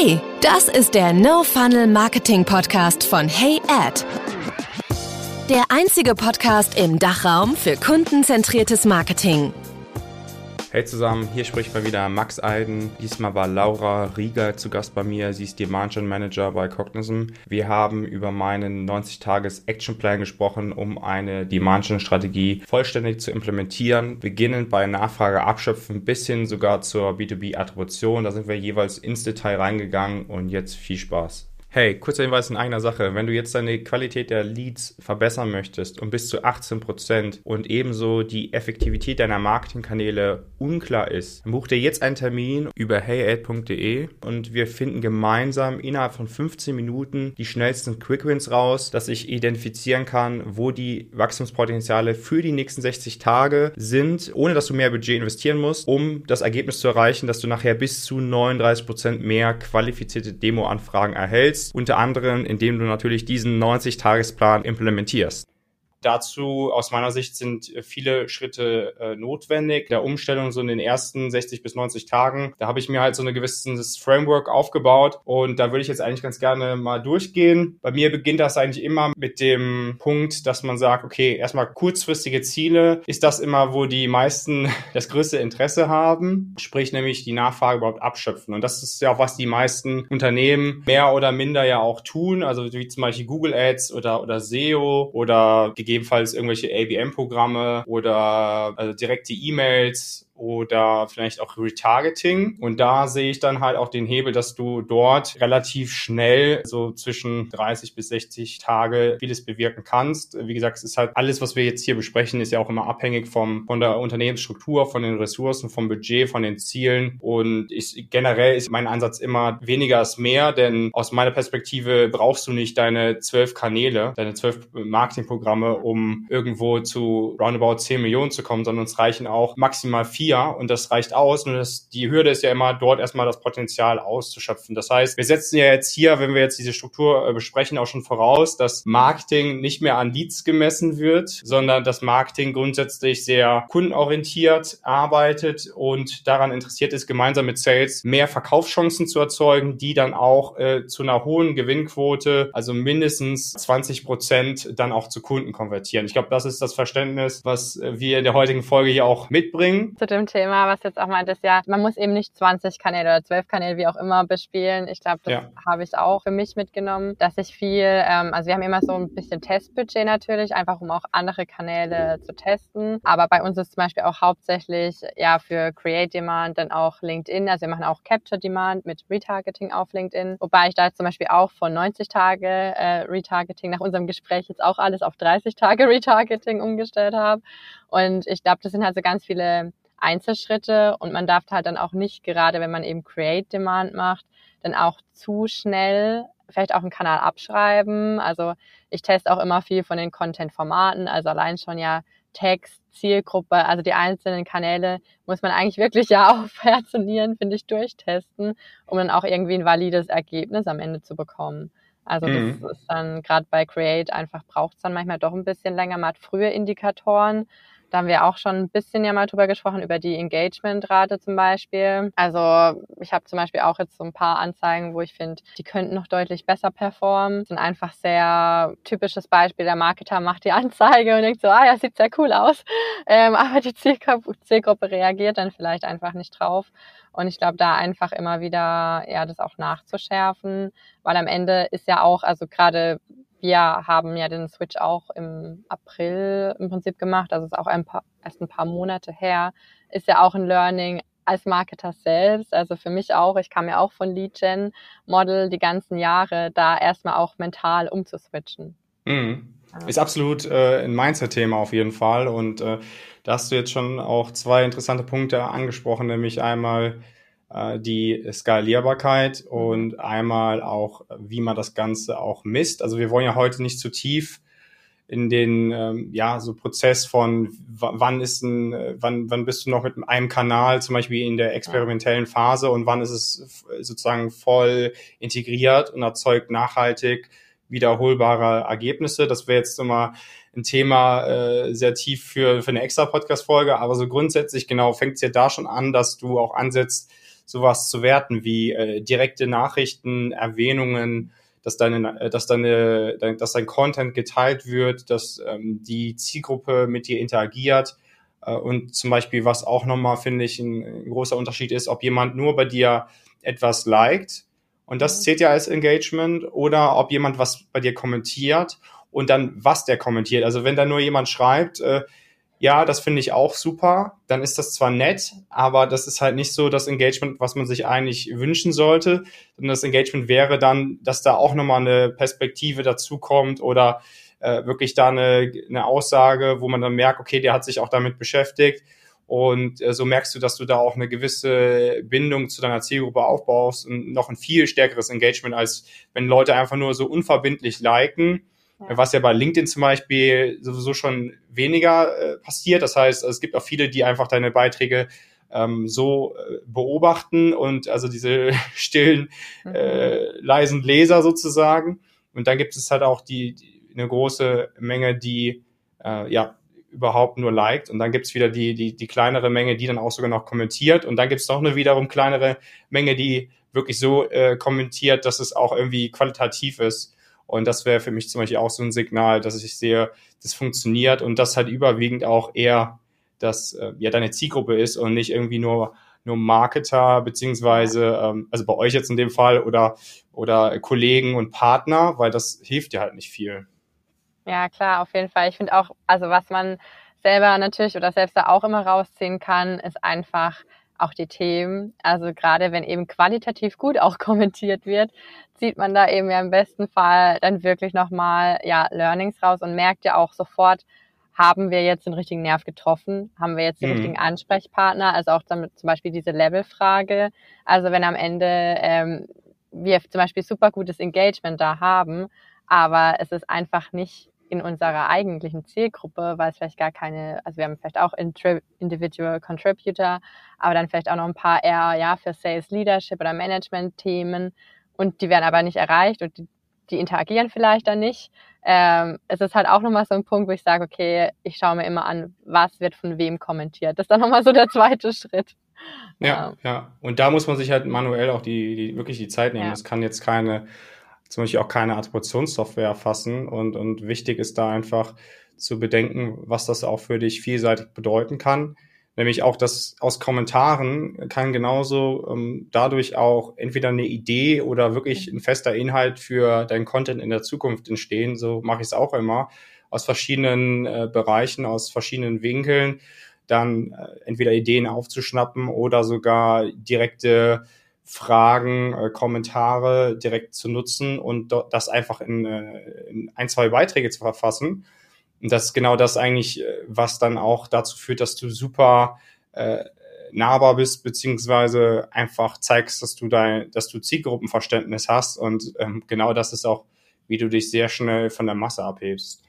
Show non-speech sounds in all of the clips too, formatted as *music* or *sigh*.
Hey, das ist der No Funnel Marketing Podcast von Hey Ad. Der einzige Podcast im Dachraum für kundenzentriertes Marketing. Hey zusammen, hier spricht mal wieder Max Eiden. Diesmal war Laura Rieger zu Gast bei mir. Sie ist Demand Gen Manager bei Cognizant. Wir haben über meinen 90-Tages Action Plan gesprochen, um eine Demand Gen Strategie vollständig zu implementieren. Beginnend bei Nachfrage abschöpfen bis hin sogar zur B2B Attribution. Da sind wir jeweils ins Detail reingegangen und jetzt viel Spaß. Hey, kurzer Hinweis in eigener Sache. Wenn du jetzt deine Qualität der Leads verbessern möchtest um bis zu 18 Prozent und ebenso die Effektivität deiner Marketingkanäle unklar ist, dann buch dir jetzt einen Termin über heyad.de und wir finden gemeinsam innerhalb von 15 Minuten die schnellsten Quickwins raus, dass ich identifizieren kann, wo die Wachstumspotenziale für die nächsten 60 Tage sind, ohne dass du mehr Budget investieren musst, um das Ergebnis zu erreichen, dass du nachher bis zu 39 Prozent mehr qualifizierte Demo-Anfragen erhältst willst, unter anderem indem du natürlich diesen 90-Tagesplan implementierst. Dazu aus meiner Sicht sind viele Schritte äh, notwendig. Der Umstellung so in den ersten 60 bis 90 Tagen, da habe ich mir halt so ein gewisses Framework aufgebaut und da würde ich jetzt eigentlich ganz gerne mal durchgehen. Bei mir beginnt das eigentlich immer mit dem Punkt, dass man sagt, okay, erstmal kurzfristige Ziele. Ist das immer, wo die meisten *laughs* das größte Interesse haben? Sprich nämlich die Nachfrage überhaupt abschöpfen. Und das ist ja auch, was die meisten Unternehmen mehr oder minder ja auch tun. Also wie zum Beispiel Google Ads oder, oder SEO oder gegebenenfalls irgendwelche ABM-Programme oder also direkte E-Mails oder vielleicht auch Retargeting. Und da sehe ich dann halt auch den Hebel, dass du dort relativ schnell so zwischen 30 bis 60 Tage vieles bewirken kannst. Wie gesagt, es ist halt alles, was wir jetzt hier besprechen, ist ja auch immer abhängig vom, von der Unternehmensstruktur, von den Ressourcen, vom Budget, von den Zielen. Und ich, generell ist mein Ansatz immer weniger ist mehr, denn aus meiner Perspektive brauchst du nicht deine zwölf Kanäle, deine zwölf Marketingprogramme, um irgendwo zu roundabout 10 Millionen zu kommen, sondern es reichen auch maximal vier vier und das reicht aus. Nur das, die Hürde ist ja immer, dort erstmal das Potenzial auszuschöpfen. Das heißt, wir setzen ja jetzt hier, wenn wir jetzt diese Struktur äh, besprechen, auch schon voraus, dass Marketing nicht mehr an Leads gemessen wird, sondern dass Marketing grundsätzlich sehr kundenorientiert arbeitet und daran interessiert ist, gemeinsam mit Sales mehr Verkaufschancen zu erzeugen, die dann auch äh, zu einer hohen Gewinnquote, also mindestens 20 Prozent, dann auch zu Kunden konvertieren. Ich glaube, das ist das Verständnis, was wir in der heutigen Folge hier auch mitbringen. Zu dem Thema, was jetzt auch meint, ist ja, man muss eben nicht 20 Kanäle oder 12 Kanäle, wie auch immer, bespielen. Ich glaube, das ja. habe ich auch für mich mitgenommen, dass ich viel, ähm, also wir haben immer so ein bisschen Testbudget natürlich, einfach um auch andere Kanäle zu testen. Aber bei uns ist zum Beispiel auch hauptsächlich ja für Create Demand dann auch LinkedIn. Also wir machen auch Capture Demand mit Retargeting auf LinkedIn. Wobei ich da jetzt zum Beispiel auch von 90 Tage äh, Retargeting nach unserem Gespräch jetzt auch alles auf 30 Tage Retargeting umgestellt habe. Und ich glaube, das sind halt so ganz viele Einzelschritte und man darf halt dann auch nicht, gerade wenn man eben Create Demand macht, dann auch zu schnell vielleicht auch einen Kanal abschreiben. Also ich teste auch immer viel von den Content-Formaten, also allein schon ja Text, Zielgruppe, also die einzelnen Kanäle muss man eigentlich wirklich ja *laughs* auf Herz und Nieren, finde ich, durchtesten, um dann auch irgendwie ein valides Ergebnis am Ende zu bekommen. Also mhm. das ist dann gerade bei Create einfach braucht es dann manchmal doch ein bisschen länger. Man hat frühe Indikatoren, da haben wir auch schon ein bisschen ja mal drüber gesprochen, über die Engagementrate zum Beispiel. Also ich habe zum Beispiel auch jetzt so ein paar Anzeigen, wo ich finde, die könnten noch deutlich besser performen. Das sind einfach sehr typisches Beispiel. Der Marketer macht die *laughs* Anzeige und denkt so, ah ja, sieht sehr cool aus. Ähm, aber die Zielgruppe, Zielgruppe reagiert dann vielleicht einfach nicht drauf. Und ich glaube, da einfach immer wieder ja das auch nachzuschärfen, weil am Ende ist ja auch, also gerade wir haben ja den Switch auch im April im Prinzip gemacht, also ist auch ein paar, erst ein paar Monate her, ist ja auch ein Learning als Marketer selbst, also für mich auch, ich kam ja auch von Lead Gen Model die ganzen Jahre, da erstmal auch mental umzuswitchen. Mhm. Ist absolut äh, ein Mindset-Thema auf jeden Fall. Und äh, da hast du jetzt schon auch zwei interessante Punkte angesprochen, nämlich einmal die Skalierbarkeit und einmal auch, wie man das Ganze auch misst. Also wir wollen ja heute nicht zu tief in den ähm, ja so Prozess von wann ist ein wann wann bist du noch mit einem Kanal zum Beispiel in der experimentellen Phase und wann ist es sozusagen voll integriert und erzeugt nachhaltig wiederholbare Ergebnisse. Das wäre jetzt immer ein Thema äh, sehr tief für für eine extra Podcast Folge, aber so grundsätzlich genau fängt es ja da schon an, dass du auch ansetzt sowas zu werten wie äh, direkte Nachrichten, Erwähnungen, dass deine, äh, dass deine, dass dein Content geteilt wird, dass ähm, die Zielgruppe mit dir interagiert. Äh, und zum Beispiel, was auch nochmal, finde ich, ein, ein, großer Unterschied ist, ob jemand nur bei dir etwas liked und das mhm. zählt ja als Engagement oder ob jemand was bei dir kommentiert und dann was der kommentiert. Also wenn da nur jemand schreibt, äh, ja, das finde ich auch super, dann ist das zwar nett, aber das ist halt nicht so das Engagement, was man sich eigentlich wünschen sollte. Und das Engagement wäre dann, dass da auch nochmal eine Perspektive dazukommt oder äh, wirklich da eine, eine Aussage, wo man dann merkt, okay, der hat sich auch damit beschäftigt. Und äh, so merkst du, dass du da auch eine gewisse Bindung zu deiner Zielgruppe aufbaust und noch ein viel stärkeres Engagement, als wenn Leute einfach nur so unverbindlich liken ja. was ja bei LinkedIn zum Beispiel sowieso schon weniger äh, passiert. Das heißt, es gibt auch viele, die einfach deine Beiträge ähm, so äh, beobachten und also diese *laughs* stillen, mhm. äh, leisen Leser sozusagen. Und dann gibt es halt auch die, die eine große Menge, die äh, ja überhaupt nur liked und dann gibt's wieder die, die, die kleinere Menge, die dann auch sogar noch kommentiert und dann gibt's noch eine wiederum kleinere Menge, die wirklich so äh, kommentiert, dass es auch irgendwie qualitativ ist und das wäre für mich zum Beispiel auch so ein Signal, dass ich sehe, das funktioniert und das halt überwiegend auch eher dass äh, ja deine Zielgruppe ist und nicht irgendwie nur nur Marketer beziehungsweise ähm, also bei euch jetzt in dem Fall oder oder Kollegen und Partner, weil das hilft dir halt nicht viel. Ja klar, auf jeden Fall. Ich finde auch, also was man selber natürlich oder selbst da auch immer rausziehen kann, ist einfach auch die Themen. Also gerade wenn eben qualitativ gut auch *laughs* kommentiert wird, zieht man da eben ja im besten Fall dann wirklich nochmal ja, Learnings raus und merkt ja auch sofort, haben wir jetzt den richtigen Nerv getroffen? Haben wir jetzt den mhm. richtigen Ansprechpartner? Also auch damit zum Beispiel diese Levelfrage. Also wenn am Ende ähm, wir zum Beispiel super gutes Engagement da haben, aber es ist einfach nicht in unserer eigentlichen Zielgruppe, weil es vielleicht gar keine, also wir haben vielleicht auch Individual Contributor, aber dann vielleicht auch noch ein paar eher ja für Sales Leadership oder Management Themen und die werden aber nicht erreicht und die, die interagieren vielleicht dann nicht. Ähm, es ist halt auch nochmal so ein Punkt, wo ich sage, okay, ich schaue mir immer an, was wird von wem kommentiert. Das ist dann nochmal so der zweite Schritt. Ja, ähm. ja. Und da muss man sich halt manuell auch die, die wirklich die Zeit nehmen. Ja. Das kann jetzt keine zum Beispiel auch keine Attributionssoftware erfassen und, und wichtig ist da einfach zu bedenken, was das auch für dich vielseitig bedeuten kann. Nämlich auch das aus Kommentaren kann genauso ähm, dadurch auch entweder eine Idee oder wirklich ein fester Inhalt für dein Content in der Zukunft entstehen. So mache ich es auch immer aus verschiedenen äh, Bereichen, aus verschiedenen Winkeln, dann äh, entweder Ideen aufzuschnappen oder sogar direkte Fragen, äh, Kommentare direkt zu nutzen und das einfach in, äh, in ein, zwei Beiträge zu verfassen. Und das ist genau das eigentlich, äh, was dann auch dazu führt, dass du super äh, nahbar bist, beziehungsweise einfach zeigst, dass du dein, dass du Zielgruppenverständnis hast. Und ähm, genau das ist auch, wie du dich sehr schnell von der Masse abhebst.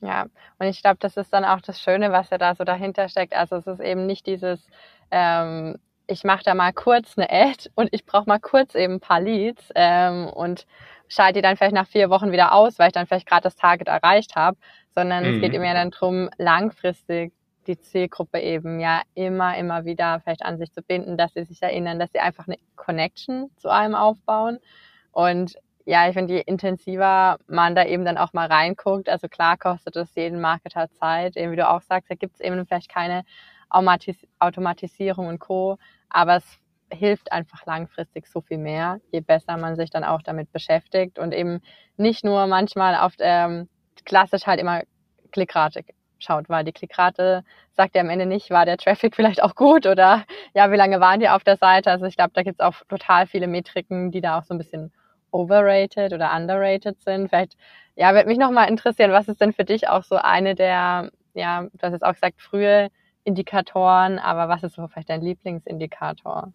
Ja, und ich glaube, das ist dann auch das Schöne, was ja da so dahinter steckt. Also es ist eben nicht dieses, ähm, ich mache da mal kurz eine Ad und ich brauche mal kurz eben ein paar Leads ähm, und schalte die dann vielleicht nach vier Wochen wieder aus, weil ich dann vielleicht gerade das Target erreicht habe, sondern mhm. es geht mhm. mir dann darum, langfristig die Zielgruppe eben ja immer, immer wieder vielleicht an sich zu binden, dass sie sich erinnern, dass sie einfach eine Connection zu einem aufbauen. Und ja, ich finde, je intensiver man da eben dann auch mal reinguckt, also klar kostet es jeden Marketer Zeit, eben wie du auch sagst, da gibt es eben vielleicht keine Automatis Automatisierung und Co. Aber es hilft einfach langfristig so viel mehr, je besser man sich dann auch damit beschäftigt und eben nicht nur manchmal auf ähm, klassisch halt immer Klickrate schaut, weil die Klickrate sagt ja am Ende nicht, war der Traffic *laughs* vielleicht auch gut oder ja, wie lange waren die auf der Seite? Also ich glaube, da gibt es auch total viele Metriken, die da auch so ein bisschen overrated oder underrated sind. Vielleicht, ja, würde mich nochmal interessieren, was ist denn für dich auch so eine der, ja, du hast jetzt auch gesagt, frühe Indikatoren, aber was ist so vielleicht dein Lieblingsindikator?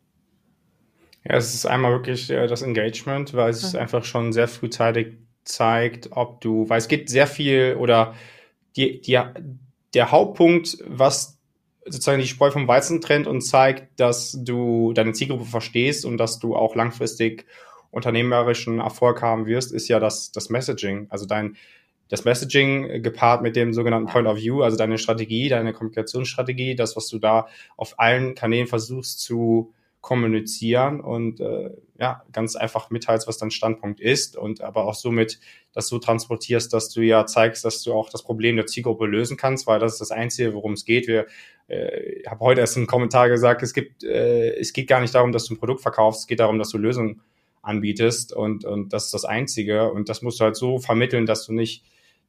Ja, es ist einmal wirklich äh, das Engagement, weil es mhm. einfach schon sehr frühzeitig zeigt, ob du, weil es geht sehr viel oder die, die, der Hauptpunkt, was sozusagen die Spreu vom Weizen trennt und zeigt, dass du deine Zielgruppe verstehst und dass du auch langfristig unternehmerischen Erfolg haben wirst, ist ja das, das Messaging. Also dein, das Messaging gepaart mit dem sogenannten Point of View, also deine Strategie, deine Kommunikationsstrategie, das, was du da auf allen Kanälen versuchst zu kommunizieren und äh, ja, ganz einfach mitteilst, was dein Standpunkt ist und aber auch somit das so transportierst, dass du ja zeigst, dass du auch das Problem der Zielgruppe lösen kannst, weil das ist das Einzige, worum es geht. Wir äh, habe heute erst einen Kommentar gesagt, es gibt, äh, es geht gar nicht darum, dass du ein Produkt verkaufst, es geht darum, dass du Lösungen anbietest und, und das ist das Einzige und das musst du halt so vermitteln, dass du nicht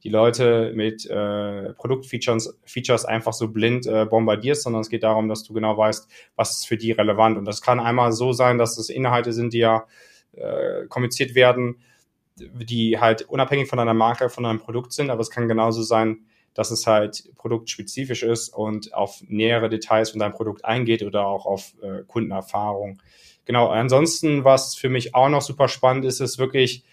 die Leute mit äh, Produktfeatures Features einfach so blind äh, bombardierst, sondern es geht darum, dass du genau weißt, was ist für die relevant. Und das kann einmal so sein, dass es Inhalte sind, die ja äh, kommuniziert werden, die halt unabhängig von deiner Marke, von deinem Produkt sind, aber es kann genauso sein, dass es halt produktspezifisch ist und auf nähere Details von deinem Produkt eingeht oder auch auf äh, Kundenerfahrung. Genau, ansonsten, was für mich auch noch super spannend ist, ist wirklich,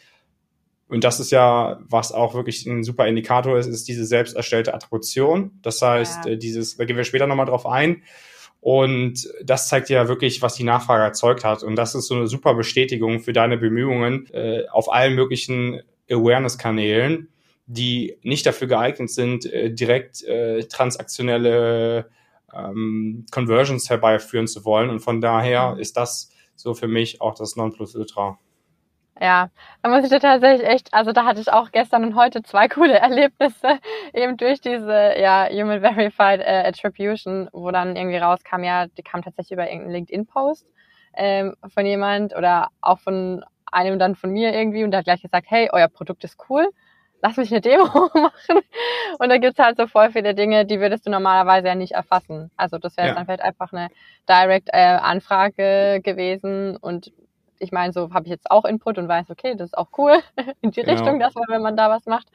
und das ist ja, was auch wirklich ein super Indikator ist, ist diese selbst erstellte Attribution. Das heißt, ja. Äh, dieses, da gehen wir später nochmal drauf ein. Und das zeigt ja wirklich, was die Nachfrage erzeugt hat. Und das ist so eine super Bestätigung für deine Bemühungen äh, auf allen möglichen Awareness-Kanälen, die nicht dafür geeignet sind, äh, direkt äh, transaktionelle ähm, Conversions herbeiführen zu wollen. Und von daher mhm. ist das so für mich auch das Nonplusultra. Ja, da muss ich dir tatsächlich echt, also da hatte ich auch gestern und heute zwei *laughs* coole Erlebnisse, eben durch diese ja, Human Verified äh, Attribution, wo dann irgendwie rauskam, ja, die kam tatsächlich über irgendeinen LinkedIn-Post ähm, von jemand oder auch von einem dann von mir irgendwie und der hat gleich gesagt, hey, euer Produkt ist cool, lass mich eine Demo *laughs* machen. Und da gibt's halt so voll viele Dinge, die würdest du normalerweise ja nicht erfassen. Also das wäre ja. dann vielleicht einfach eine Direct-Anfrage äh, gewesen und ich meine, so habe ich jetzt auch Input und weiß, okay, das ist auch cool *laughs* in die genau. Richtung, dass man, wenn man da was macht.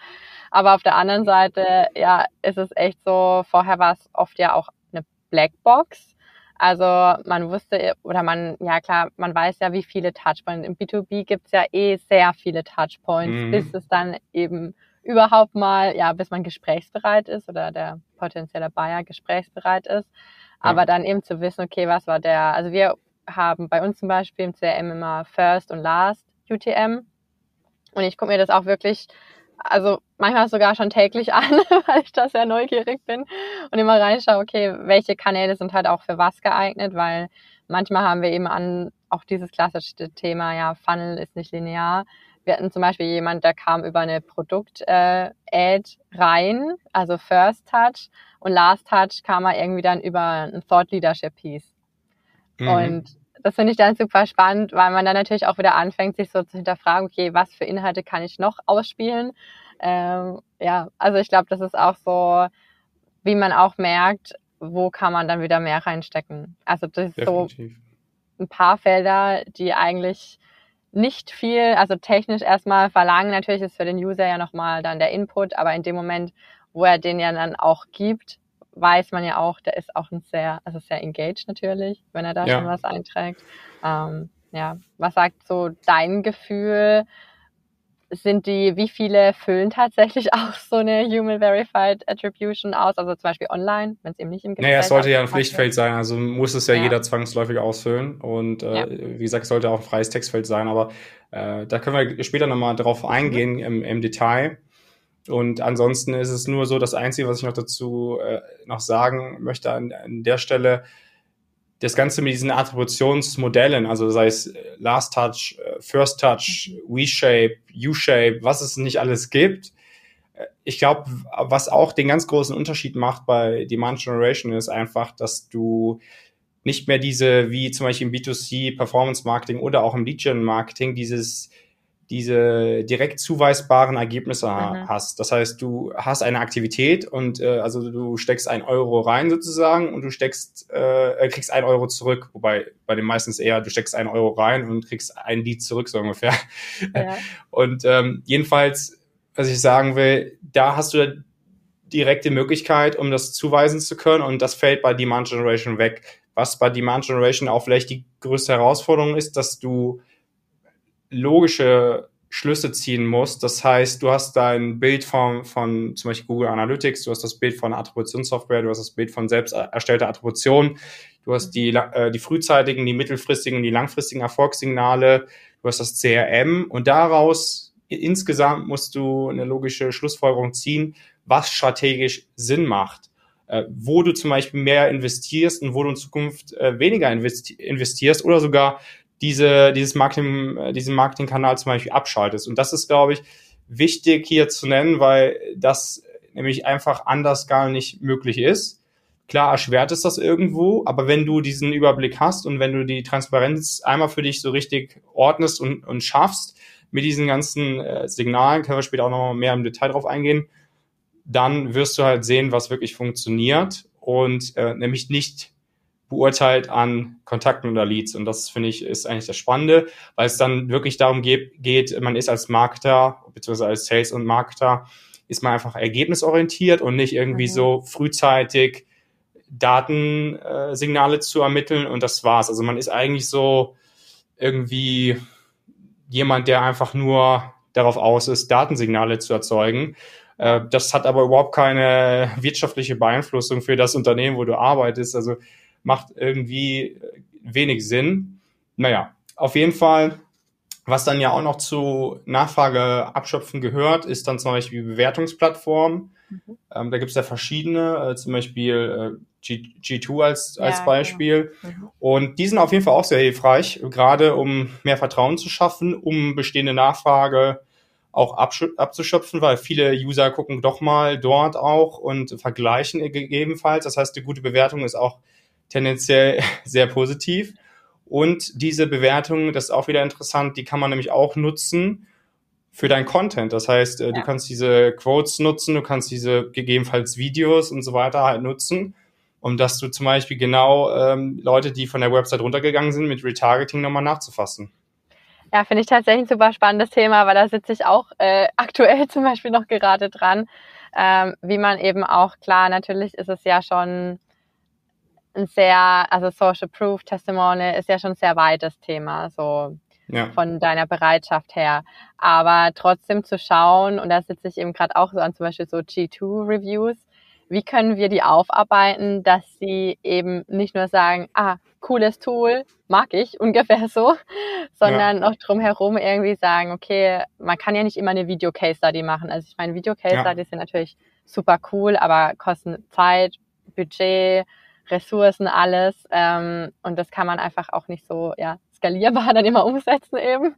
Aber auf der anderen Seite, ja, ist es echt so, vorher war es oft ja auch eine Blackbox. Also man wusste, oder man, ja klar, man weiß ja, wie viele Touchpoints. Im B2B gibt's ja eh sehr viele Touchpoints, mhm. bis es dann eben überhaupt mal, ja, bis man gesprächsbereit ist oder der potenzielle Buyer gesprächsbereit ist. Aber dann eben zu wissen, okay, was war der, also wir haben bei uns zum Beispiel im CRM immer First und Last UTM. Und ich gucke mir das auch wirklich, also manchmal sogar schon täglich *laughs* an, weil ich da sehr neugierig bin und immer reinschaue, okay, welche Kanäle sind halt auch für was geeignet, weil manchmal haben wir eben an auch dieses klassische Thema, ja, Funnel ist nicht linear. Wir hatten zum Beispiel jemand, der kam über eine Produkt-Ad äh, rein, also First Touch und Last Touch kam er irgendwie dann über ein Thought Leadership Piece. Mhm. Und das finde ich dann super spannend, weil man dann natürlich auch wieder anfängt, sich so zu hinterfragen, okay, was für Inhalte kann ich noch ausspielen? Ähm, ja, also ich glaube, das ist auch so, wie man auch merkt, wo kann man dann wieder mehr reinstecken. Also das ist Definitiv. so ein paar Felder, die eigentlich nicht viel, also technisch erstmal verlangen. Natürlich ist für den User ja nochmal dann der Input, aber in dem Moment, wo er den ja dann auch gibt, weiß man ja auch, der ist auch ein sehr, also sehr engaged natürlich, wenn er da ja. schon was einträgt. Ähm, ja, was sagt so dein Gefühl? Sind die, wie viele füllen tatsächlich *laughs* auch so eine Human Verified Attribution aus? Also zum Beispiel online, wenn es eben nicht im Gespräch Naja, es sollte ja ein Pflichtfeld sein, also muss es ja, ja. jeder zwangsläufig ausfüllen. Und äh, ja. wie gesagt, es sollte auch ein freies Textfeld sein, aber äh, da können wir später nochmal drauf eingehen mhm. im, im Detail. Und ansonsten ist es nur so, das Einzige, was ich noch dazu äh, noch sagen möchte an, an der Stelle, das Ganze mit diesen Attributionsmodellen, also sei es äh, Last Touch, äh, First Touch, V-Shape, U-Shape, was es nicht alles gibt. Äh, ich glaube, was auch den ganz großen Unterschied macht bei Demand Generation ist einfach, dass du nicht mehr diese, wie zum Beispiel im B2C Performance Marketing oder auch im Lead Gen Marketing, dieses diese direkt zuweisbaren Ergebnisse mhm. hast. Das heißt, du hast eine Aktivität und äh, also du steckst ein Euro rein sozusagen und du steckst, äh, kriegst ein Euro zurück, wobei bei den meistens eher, du steckst ein Euro rein und kriegst ein Lied zurück, so ungefähr. *laughs* Ja. Und ähm, jedenfalls, was ich sagen will, da hast du direkte Möglichkeit, um das zuweisen zu können und das fällt bei Demand Generation weg. Was bei Demand Generation auch vielleicht die größte Herausforderung ist, dass du logische Schlüsse ziehen musst. Das heißt, du hast dein Bild von, von zum Beispiel Google Analytics, du hast das Bild von Attributionssoftware, du hast das Bild von selbst erstellter Attribution, du hast die, äh, die frühzeitigen, die mittelfristigen, die langfristigen Erfolgssignale, du hast das CRM und daraus insgesamt musst du eine logische Schlussfolgerung ziehen, was strategisch Sinn macht. äh, wo du zum Beispiel mehr investierst und wo du in Zukunft äh, weniger investi investierst oder sogar diese, dieses Marketing, äh, diesen Marketingkanal zum Beispiel abschaltest. Und das ist, glaube ich, wichtig hier zu nennen, weil das nämlich einfach anders gar nicht möglich ist. Klar erschwert es das irgendwo, aber wenn du diesen Überblick hast und wenn du die Transparenz einmal für dich so richtig ordnest und, und schaffst mit diesen ganzen äh, Signalen, können wir später auch noch mehr im Detail drauf eingehen, dann wirst du halt sehen, was wirklich funktioniert und äh, nämlich nicht beurteilt an Kontakten oder Leads. Und das finde ich ist eigentlich das Spannende, weil es dann wirklich darum geht, geht man ist als Marketer beziehungsweise als Sales und Marketer ist man einfach ergebnisorientiert und nicht irgendwie mhm. so frühzeitig Datensignale äh, zu ermitteln und das war's. Also man ist eigentlich so irgendwie jemand, der einfach nur darauf aus ist, Datensignale zu erzeugen. Äh, das hat aber überhaupt keine wirtschaftliche Beeinflussung für das Unternehmen, wo du arbeitest. Also macht irgendwie wenig Sinn. Naja, auf jeden Fall, was dann ja auch noch zu Nachfrage abschöpfen gehört, ist dann zum Beispiel Bewertungsplattformen. Mhm. Ähm, da gibt es ja verschiedene, äh, zum Beispiel äh, G, G2 als, als ja, Beispiel. Genau. Mhm. Und die sind auf jeden Fall auch sehr hilfreich, gerade um mehr Vertrauen zu schaffen, um bestehende Nachfrage auch abzuschöpfen, weil viele User gucken doch mal dort auch und vergleichen gegebenenfalls. Das heißt, die gute Bewertung ist auch tendenziell *laughs* sehr positiv. Und diese Bewertung, das ist auch wieder interessant, die kann man nämlich auch nutzen für dein Content. Das heißt, äh, ja. du kannst diese Quotes nutzen, du kannst diese gegebenenfalls Videos und so weiter halt nutzen, um dass du zum Beispiel genau ähm, Leute, die von der Website runtergegangen sind, mit Retargeting nochmal nachzufassen. Ja, finde ich tatsächlich ein super spannendes Thema, weil da sitze ich auch äh, *laughs* aktuell zum Beispiel noch gerade dran. Ähm, wie man eben auch, klar, natürlich ist es ja schon ein sehr, also Social Proof Testimony ist ja schon ein sehr weites Thema, so ja. von deiner Bereitschaft her. Aber trotzdem zu schauen, und da sitze ich eben gerade auch so an zum Beispiel so G2 Reviews, wie können wir die aufarbeiten, dass sie eben nicht nur sagen, ah, cooles Tool, mag ich, ungefähr so, *laughs* sondern ja. auch drumherum irgendwie sagen, okay, man kann ja nicht immer eine Video-Case-Study machen. Also ich meine, Video-Case-Studies ja. sind natürlich super cool, aber kosten Zeit, Budget, Ressourcen, alles. Ähm, und das kann man einfach auch nicht so ja, skalierbar *laughs* dann immer umsetzen eben.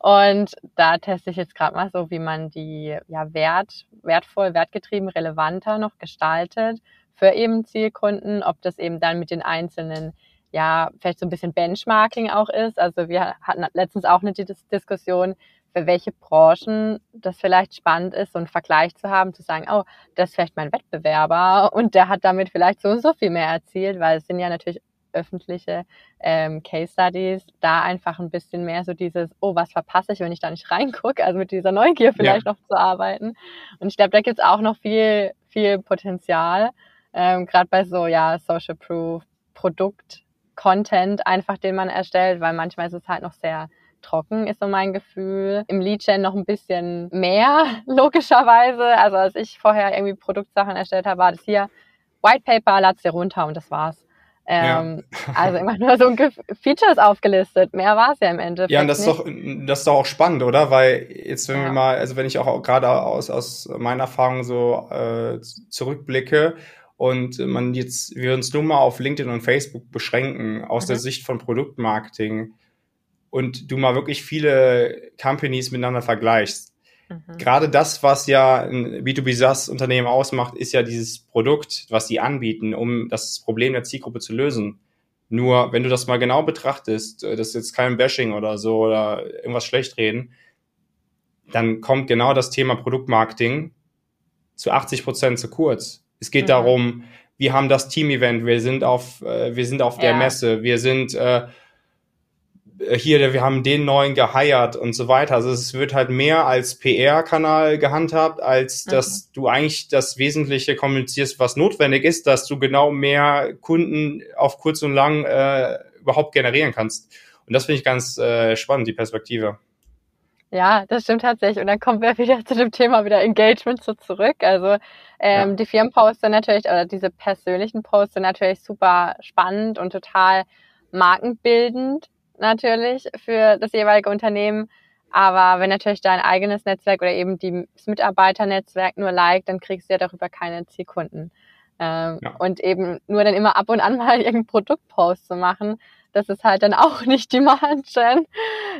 Und da teste ich jetzt gerade mal so, wie man die ja wert, wertvoll, wertgetrieben, relevanter noch gestaltet für eben Zielkunden, ob das eben dann mit den einzelnen ja, vielleicht so ein bisschen Benchmarking auch ist. Also wir hatten letztens auch eine Diskussion, für welche Branchen das vielleicht spannend ist, so einen Vergleich zu haben, zu sagen, oh, das ist vielleicht mein Wettbewerber *laughs* und der hat damit vielleicht so und so viel mehr erzielt, weil es sind ja natürlich öffentliche ähm, Case Studies, da einfach ein bisschen mehr so dieses, oh, was verpasse ich, wenn ich da nicht reingucke, also mit dieser Neugier vielleicht ja. noch zu arbeiten. Und ich glaube, da gibt's auch noch viel, viel Potenzial, ähm, gerade bei so, ja, Social Proof, Produkt, Content einfach, den man erstellt, weil manchmal ist es halt noch sehr trocken, ist so mein Gefühl. Im Lead-Gen noch ein bisschen mehr, *laughs* logischerweise. Also als ich vorher irgendwie Produktsachen erstellt habe, war das hier White Paper, lad's dir runter und das war's. Ähm, ja. *laughs* also immer nur so Features aufgelistet. Mehr war es ja im Endeffekt. Ja, und das ist doch, das ist doch auch spannend, oder? Weil jetzt, wenn ja. wir mal, also wenn ich auch gerade aus, aus meiner Erfahrung so äh, zurückblicke und man jetzt, wir uns nur mal auf LinkedIn und Facebook beschränken, aus mhm. der Sicht von Produktmarketing, und du mal wirklich viele Companies miteinander vergleichst. Mhm. Gerade das, was ja ein B2B SaaS-Unternehmen ausmacht, ist ja dieses Produkt, was sie anbieten, um das Problem der Zielgruppe zu lösen. Nur, wenn du das mal genau betrachtest, äh, das ist jetzt kein Bashing oder so oder irgendwas schlecht reden, dann kommt genau das Thema Produktmarketing zu 80 Prozent zu kurz. Es geht mhm. darum, wir haben das Team-Event, wir sind auf, äh, wir sind auf ja. der Messe, wir sind äh, äh, hier, wir haben den neuen geheiert und so weiter. Also es wird halt mehr als PR-Kanal gehandhabt, als mhm. dass du eigentlich das Wesentliche kommunizierst, was notwendig ist, dass du genau mehr Kunden auf kurz und lang äh, überhaupt generieren kannst. Und das finde ich ganz äh, spannend, die Perspektive. Ja, das stimmt tatsächlich. Und dann kommen wir *laughs* wieder zu dem Thema wieder Engagement so zurück. Also ähm, ja. die Firmenposter natürlich, oder diese persönlichen Poster natürlich super spannend und total markenbildend natürlich für das jeweilige Unternehmen. Aber wenn natürlich dein eigenes Netzwerk oder eben das Mitarbeiternetzwerk nur liked, dann kriegst du ja darüber keine Zielkunden. Ähm, ja. Und eben nur dann immer ab und an *laughs* mal irgendeinen Produktpost zu machen, das ist halt dann auch nicht die Margin,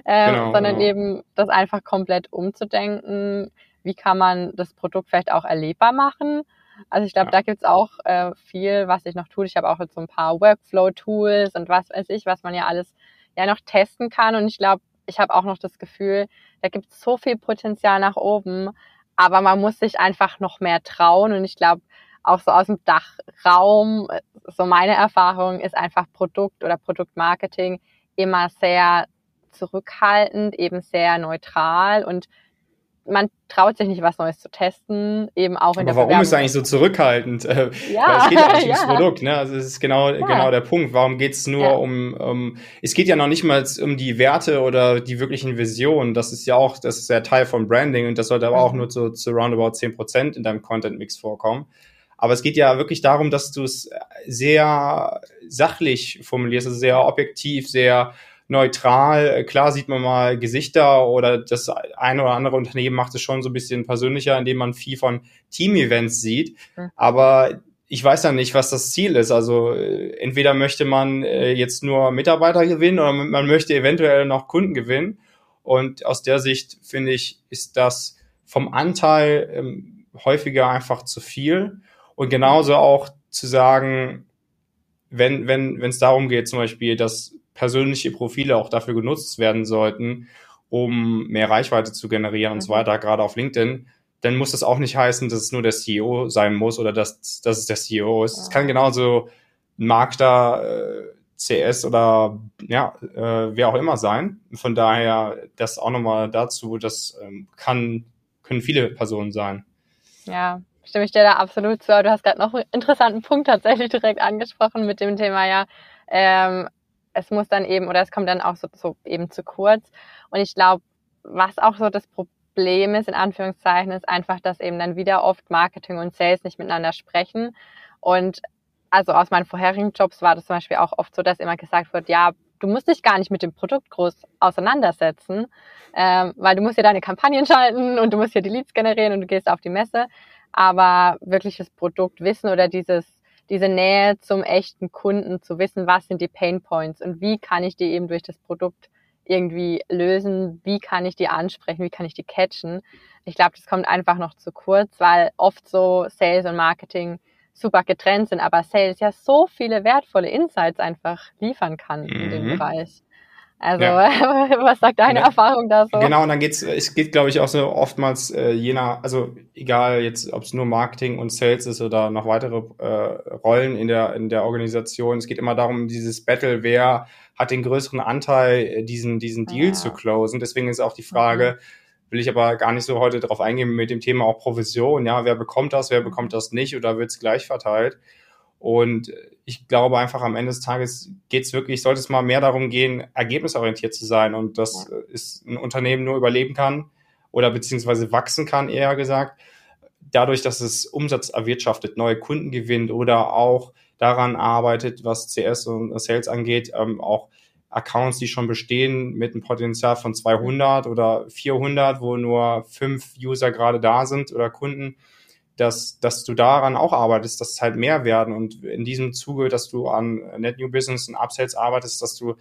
ähm, genau, sondern genau. eben das einfach komplett umzudenken. Wie kann man das Produkt vielleicht auch erlebbar machen? Also ich glaube, ja. da gibt's auch äh, viel, was sich noch tut. Ich habe auch jetzt so ein paar Workflow-Tools und was weiß ich, was man ja alles ja noch testen kann. Und ich glaube, ich habe auch noch das Gefühl, da gibt's so viel Potenzial nach oben, aber man muss sich einfach noch mehr trauen. Und ich glaube, auch so aus dem Dachraum, so meine Erfahrung ist einfach Produkt oder Produktmarketing immer sehr zurückhaltend, eben sehr neutral und man traut sich nicht, was Neues zu testen, eben auch in Aber der warum Bewerbung. ist eigentlich so zurückhaltend? Ja, *laughs* Weil es geht ja nicht *laughs* ja. ums Produkt, ne? Also es ist genau, ja. genau der Punkt. Warum geht es nur ja. um, um, es geht ja noch nicht mal um die Werte oder die wirklichen Visionen. Das ist ja auch, das ist ja Teil von Branding und das sollte aber auch mhm. nur zu, zu roundabout 10% in deinem Content-Mix vorkommen. Aber es geht ja wirklich darum, dass du es sehr sachlich formulierst, also sehr objektiv, sehr neutral. Klar sieht man mal Gesichter oder das eine oder andere Unternehmen macht es schon so ein bisschen persönlicher, indem man viel von Team-Events sieht. Aber ich weiß ja nicht, was das Ziel ist. Also äh, entweder möchte man äh, jetzt nur Mitarbeiter gewinnen oder man möchte eventuell noch Kunden gewinnen. Und aus der Sicht finde ich, ist das vom Anteil ähm, häufiger einfach zu viel. Und genauso auch zu sagen, wenn wenn wenn es darum geht, zum Beispiel, dass persönliche Profile auch dafür genutzt werden sollten, um mehr Reichweite zu generieren und so mhm. weiter, gerade auf LinkedIn, dann muss das auch nicht heißen, dass es nur der CEO sein muss oder dass, dass es der CEO ist. Es kann genauso ein Markter, äh, CS oder ja, äh, wer auch immer sein. Von daher das auch nochmal dazu, das ähm, kann, können viele Personen sein. Ja, stimme ich dir da absolut zu. Du hast gerade noch einen interessanten Punkt tatsächlich direkt angesprochen mit dem Thema, ja, ähm, es muss dann eben, oder es kommt dann auch so, so eben zu kurz. Und ich glaube, was auch so das Problem ist, in Anführungszeichen, ist einfach, dass eben dann wieder oft Marketing und Sales nicht miteinander sprechen. Und also aus meinen vorherigen Jobs war das zum Beispiel auch oft so, dass immer gesagt wird, ja, du musst dich gar nicht mit dem Produkt groß auseinandersetzen, ähm, weil du musst ja deine Kampagnen *laughs* schalten und du musst ja die Leads generieren und du gehst auf die Messe. Aber wirkliches Produktwissen oder dieses diese Nähe zum echten Kunden, zu wissen, was sind die Pain Points und wie kann ich die eben durch das Produkt irgendwie lösen, wie kann ich die ansprechen, wie kann ich die catchen. Ich glaube, das kommt einfach noch zu kurz, weil oft so Sales und Marketing super getrennt sind, aber Sales ja so viele wertvolle Insights einfach liefern kann in dem mhm. Bereich. Also, ja. *laughs* was sagt deine ja. Erfahrung da so? Genau, und dann geht's, es geht, glaube ich, auch so oftmals äh, jener, also egal jetzt, ob es nur Marketing und Sales ist oder noch weitere äh, Rollen in der, in der Organisation. Es geht immer darum, dieses Battle, wer hat den größeren Anteil, äh, diesen, diesen Deal ja. zu closen. Deswegen ist auch die Frage, mhm. will ich aber gar nicht so heute darauf eingehen mit dem Thema auch Provision. Ja, wer bekommt das, wer bekommt das nicht oder wird es gleich verteilt? Und ich glaube einfach am Ende des Tages geht es wirklich, sollte es mal mehr darum gehen, ergebnisorientiert zu sein und dass ja. ist ein Unternehmen nur überleben kann oder beziehungsweise wachsen kann, eher gesagt, dadurch, dass es Umsatz erwirtschaftet, neue Kunden gewinnt oder auch daran arbeitet, was CS und Sales angeht, ähm, auch Accounts, die schon bestehen, mit einem Potenzial von 200 oder 400, wo nur fünf User gerade da sind oder Kunden, dass, dass du daran auch arbeitest, dass es halt mehr werden und in diesem Zuge, dass du an Net New Business und Upsells arbeitest, dass du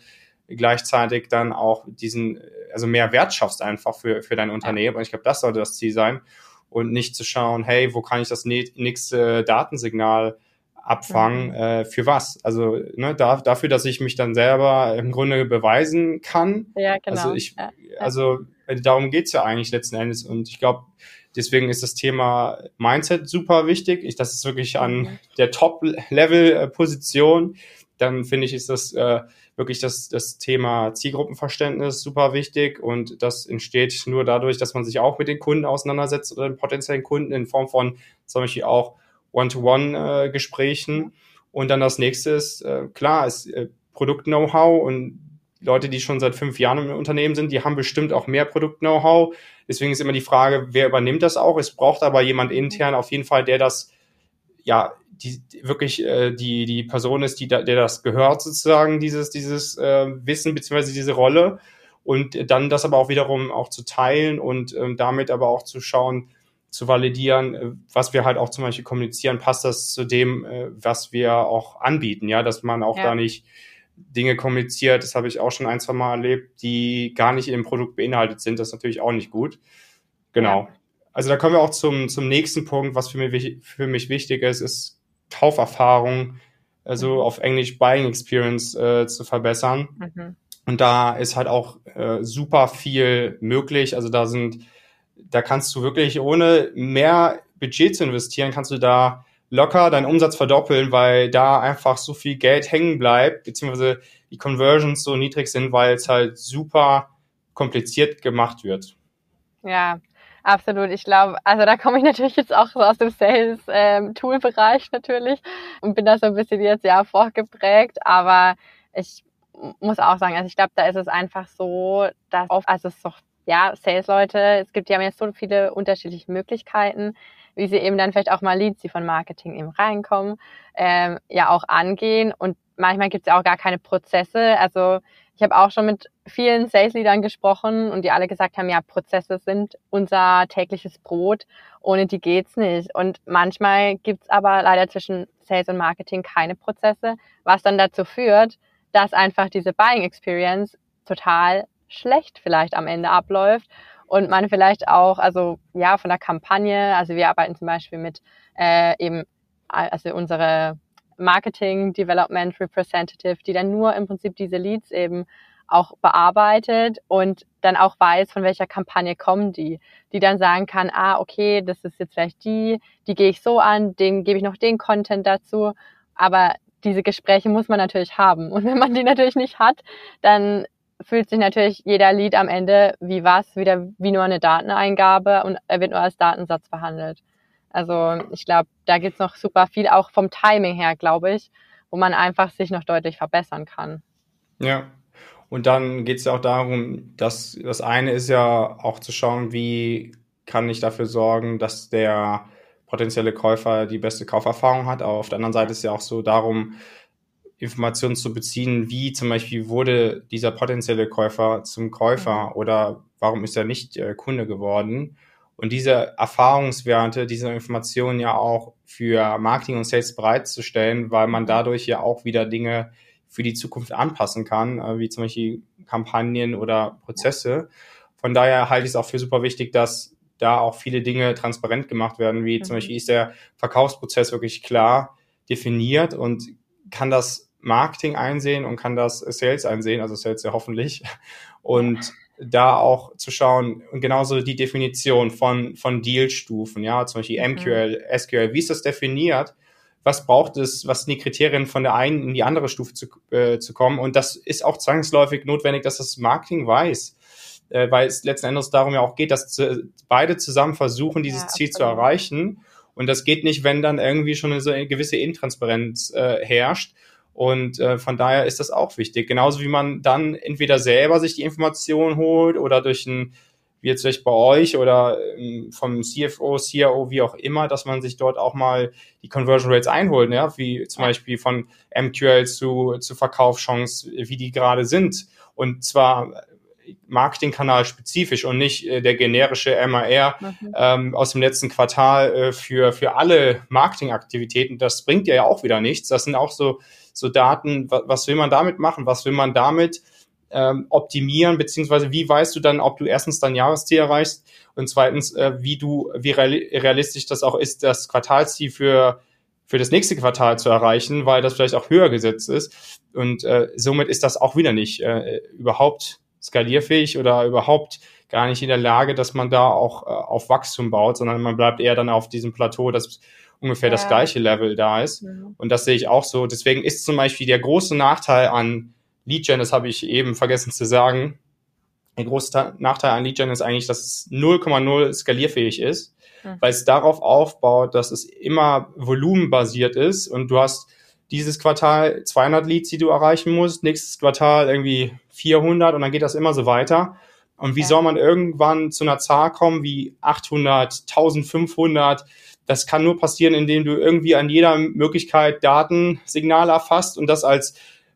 gleichzeitig dann auch diesen, also mehr Wert schaffst einfach für, für dein Unternehmen. Und ich glaube, das sollte das Ziel sein und nicht zu schauen, hey, wo kann ich das nächste Datensignal abfangen, mhm. äh, für was? Also ne, da, dafür, dass ich mich dann selber im Grunde beweisen kann. Ja, genau. Also ich, also darum geht's ja eigentlich letzten Endes. Und ich glaube, Deswegen ist das Thema Mindset super wichtig. Ich, das ist wirklich an der Top-Level-Position. Dann finde ich, ist das äh, wirklich das, das Thema Zielgruppenverständnis super wichtig. Und das entsteht nur dadurch, dass man sich auch mit den Kunden auseinandersetzt oder den potenziellen Kunden in Form von zum Beispiel auch One-to-One-Gesprächen. Äh, und dann das nächste ist, äh, klar, ist äh, Produkt-Know-how und Leute, die schon seit fünf Jahren im Unternehmen sind, die haben bestimmt auch mehr Produkt-Know-how. Deswegen ist immer die Frage, wer übernimmt das auch? Es braucht aber jemand intern auf jeden Fall, der das, ja, die, wirklich äh, die, die Person ist, die da, der das gehört sozusagen, dieses, dieses äh, Wissen beziehungsweise diese Rolle. Und dann das aber auch wiederum auch zu teilen und ähm, damit aber auch zu schauen, zu validieren, äh, was wir halt auch zum Beispiel kommunizieren, passt das zu dem, äh, was wir auch anbieten, ja, dass man auch ja. da nicht Dinge kommuniziert, das habe ich auch schon ein, zwei Mal erlebt, die gar nicht im Produkt beinhaltet sind, das ist natürlich auch nicht gut. Genau. Also da kommen wir auch zum, zum nächsten Punkt, was für mich, für mich wichtig ist, ist Kauferfahrung, also mhm. auf Englisch Buying Experience äh, zu verbessern. Mhm. Und da ist halt auch äh, super viel möglich. Also da sind, da kannst du wirklich ohne mehr Budget zu investieren, kannst du da locker deinen Umsatz verdoppeln, weil da einfach so viel Geld hängen bleibt, beziehungsweise die Conversions so niedrig sind, weil es halt super kompliziert gemacht wird. Ja, absolut. Ich glaube, also da komme ich natürlich jetzt auch so aus dem Sales-Tool-Bereich ähm, natürlich und bin da so ein bisschen jetzt ja vorgeprägt, aber ich muss auch sagen, also ich glaube, da ist es einfach so, dass oft, also es ist doch, ja, Sales-Leute, es gibt ja jetzt so viele unterschiedliche Möglichkeiten, wie sie eben dann vielleicht auch mal Leads, die von Marketing eben reinkommen, ähm, ja auch angehen. Und manchmal gibt es ja auch gar keine Prozesse. Also ich habe auch schon mit vielen Sales-Leadern gesprochen und die alle gesagt haben, ja, Prozesse sind unser tägliches Brot, ohne die geht's nicht. Und manchmal gibt's aber leider zwischen Sales und Marketing keine Prozesse, was dann dazu führt, dass einfach diese Buying Experience total schlecht vielleicht am Ende abläuft und man vielleicht auch, also ja, von der Kampagne, also wir arbeiten zum Beispiel mit äh, eben, also unsere Marketing Development Representative, die dann nur im Prinzip diese Leads eben auch bearbeitet und dann auch weiß, von welcher Kampagne kommen die, die dann sagen kann, ah, okay, das ist jetzt vielleicht die, die gehe ich so an, den gebe ich noch den Content dazu, aber diese Gespräche muss man natürlich haben. Und wenn man die natürlich nicht hat, dann fühlt sich natürlich jeder Lied am Ende wie was, wieder wie nur eine Dateneingabe und er wird nur als Datensatz behandelt. Also ich glaube, da gibt's noch super viel, auch vom Timing her, glaube ich, wo man einfach sich noch deutlich verbessern kann. Ja. Und dann geht's ja auch darum, dass das eine ist ja auch zu schauen, wie kann ich dafür sorgen, dass der potenzielle Käufer die beste Kauferfahrung hat. Aber auf der anderen Seite ist ja auch so darum, Informationen zu beziehen, wie zum Beispiel wurde dieser potenzielle Käufer zum Käufer mhm. oder warum ist er nicht äh, Kunde geworden. Und diese Erfahrungswerte, diese Informationen ja auch für Marketing und Sales bereitzustellen, weil man dadurch ja auch wieder Dinge für die Zukunft anpassen kann, äh, wie zum Beispiel Kampagnen oder Prozesse. Von daher halte ich es auch für super wichtig, dass da auch viele Dinge transparent gemacht werden, wie mhm. zum Beispiel ist der Verkaufsprozess wirklich klar definiert und kann das Marketing einsehen und kann das Sales einsehen, also Sales ja hoffentlich. Und da auch zu schauen, und genauso die Definition von, von Dealstufen, ja, zum Beispiel MQL, mhm. SQL, wie ist das definiert? Was braucht es, was sind die Kriterien von der einen in die andere Stufe zu, äh, zu kommen? Und das ist auch zwangsläufig notwendig, dass das Marketing weiß, äh, weil es letzten Endes darum ja auch geht, dass zu, beide zusammen versuchen, dieses ja, Ziel zu erreichen. Und das geht nicht, wenn dann irgendwie schon eine, so eine gewisse Intransparenz äh, herrscht. Und äh, von daher ist das auch wichtig. Genauso wie man dann entweder selber sich die Information holt oder durch ein, wie jetzt vielleicht bei euch oder ähm, vom CFO, CIO, wie auch immer, dass man sich dort auch mal die Conversion Rates einholt, ja, wie zum Beispiel von MQL zu, zu Verkaufschance, wie die gerade sind. Und zwar Marketingkanal spezifisch und nicht äh, der generische MAR mhm. ähm, aus dem letzten Quartal äh, für, für alle Marketingaktivitäten. Das bringt ja auch wieder nichts. Das sind auch so, so Daten, was, will man damit machen? Was will man damit ähm, optimieren? Beziehungsweise wie weißt du dann, ob du erstens dein Jahresziel erreichst und zweitens, äh, wie du, wie realistisch das auch ist, das Quartalsziel für für das nächste Quartal zu erreichen, weil das vielleicht auch höher gesetzt ist. Und äh, somit ist das auch wieder nicht äh, überhaupt skalierfähig oder überhaupt gar nicht in der Lage, dass man da auch äh, auf Wachstum baut, sondern man bleibt eher dann auf diesem Plateau, dass ungefähr ja. das gleiche Level da ist. Mhm. Und das sehe ich auch so. Deswegen ist zum Beispiel der große Nachteil an Lead Gen, das habe ich eben vergessen zu sagen, der große Nachteil an Lead Gen ist eigentlich, dass es 0,0 skalierfähig ist, mhm. weil es darauf aufbaut, dass es immer volumenbasiert ist und du hast dieses Quartal 200 Leads, die du erreichen musst, nächstes Quartal irgendwie 400 und dann geht das immer so weiter. Und wie ja. soll man irgendwann zu einer Zahl kommen wie 800, 1500? Das kann nur passieren, indem du irgendwie an jeder Möglichkeit Datensignale erfasst und das als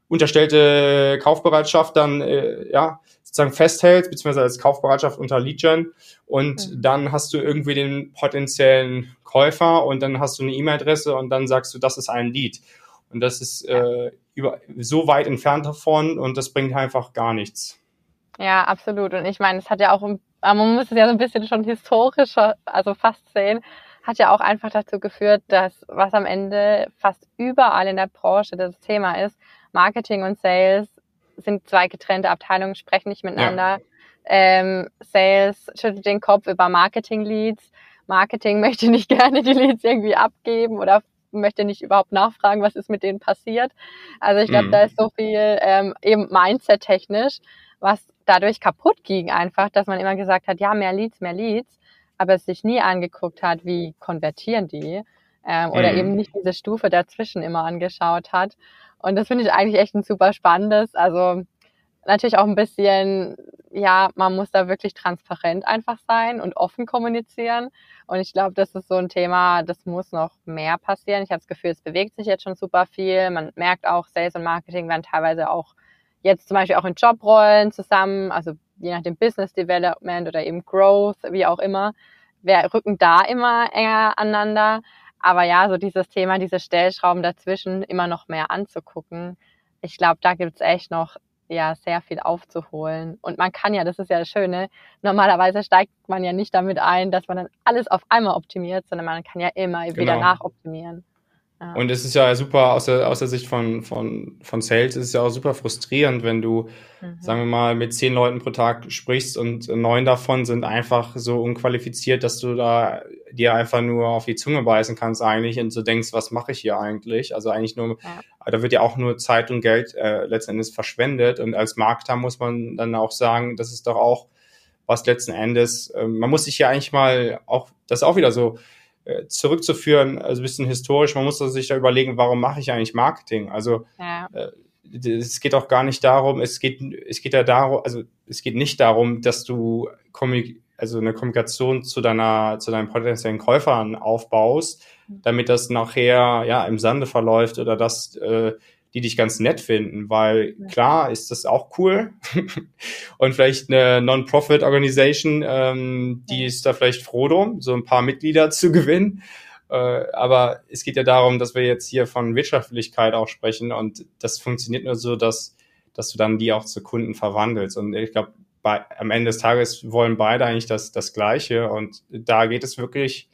unterstellte Kaufbereitschaft dann äh, ja sozusagen festhältst, beziehungsweise als Kaufbereitschaft unter Lead-Gen und mhm. dann hast du irgendwie den potenziellen Käufer und dann hast du eine E-Mail-Adresse und dann sagst du, das ist ein Lead. Und das ist äh, über, so weit entfernt davon und das bringt einfach gar nichts. Ja, absolut. Und ich meine, es hat ja auch, man muss es ja so ein bisschen schon historischer, also fast sehen, hat ja auch einfach dazu geführt, dass was am Ende fast überall in der Branche das Thema ist, Marketing und Sales sind zwei getrennte Abteilungen, sprechen nicht miteinander. Ja. Ähm, Sales schüttelt den Kopf über Marketing-Leads. Marketing *laughs* möchte nicht gerne die Leads irgendwie abgeben oder möchte nicht überhaupt nachfragen, was ist mit denen passiert. Also ich glaube, mhm. da ist so viel ähm, eben Mindset-technisch, was dadurch kaputt ging einfach, dass man immer gesagt hat, ja, mehr Leads, mehr Leads, aber es sich nie angeguckt hat, wie konvertieren die ähm, oder mhm. eben nicht diese Stufe dazwischen immer angeschaut hat. Und das finde ich eigentlich echt ein super spannendes. Also natürlich auch ein bisschen, ja, man muss da wirklich transparent einfach sein und offen kommunizieren. Und ich glaube, das ist so ein Thema, das muss noch mehr passieren. Ich habe das Gefühl, es bewegt sich jetzt schon super viel. Man merkt auch, Sales und Marketing werden teilweise auch jetzt zum Beispiel auch in Jobrollen zusammen, also je nach dem Business Development oder eben Growth, wie auch immer. Wir rücken da immer enger aneinander. Aber ja, so dieses Thema, diese Stellschrauben dazwischen immer noch mehr anzugucken. Ich glaube, da gibt's echt noch ja sehr viel aufzuholen. Und man kann ja, das ist ja das Schöne, normalerweise steigt man ja nicht damit ein, dass man dann alles auf einmal optimiert, sondern man kann ja immer genau. wieder nachoptimieren. Und es ist ja super aus der, aus der Sicht von, von, von Sales, ist es ja auch super frustrierend, wenn du, mhm. sagen wir mal, mit zehn Leuten pro Tag sprichst und neun davon sind einfach so unqualifiziert, dass du da dir einfach nur auf die Zunge beißen kannst eigentlich und so denkst, was mache ich hier eigentlich? Also eigentlich nur, ja. da wird ja auch nur Zeit und Geld äh, letztendlich verschwendet und als Marketer muss man dann auch sagen, das ist doch auch was letzten Endes, äh, man muss sich ja eigentlich mal auch, das ist auch wieder so, zurückzuführen, also ein bisschen historisch, man muss sich da überlegen, warum mache ich eigentlich Marketing? Also ja. äh, es geht auch gar nicht darum, es geht, es geht ja darum, also es geht nicht darum, dass du Kommunik also eine Kommunikation zu deiner, zu deinen potenziellen Käufern aufbaust, mhm. damit das nachher ja im Sande verläuft oder dass äh, die dich ganz nett finden, weil klar ist das auch cool *laughs* und vielleicht eine Non-Profit-Organisation, ähm, die ist da vielleicht froh drum, so ein paar Mitglieder *laughs* zu gewinnen. Äh, aber es geht ja darum, dass wir jetzt hier von Wirtschaftlichkeit auch sprechen und das funktioniert nur so, dass, dass du dann die auch zu Kunden verwandelst. Und ich glaube, am Ende des Tages wollen beide eigentlich das, das Gleiche und da geht es wirklich,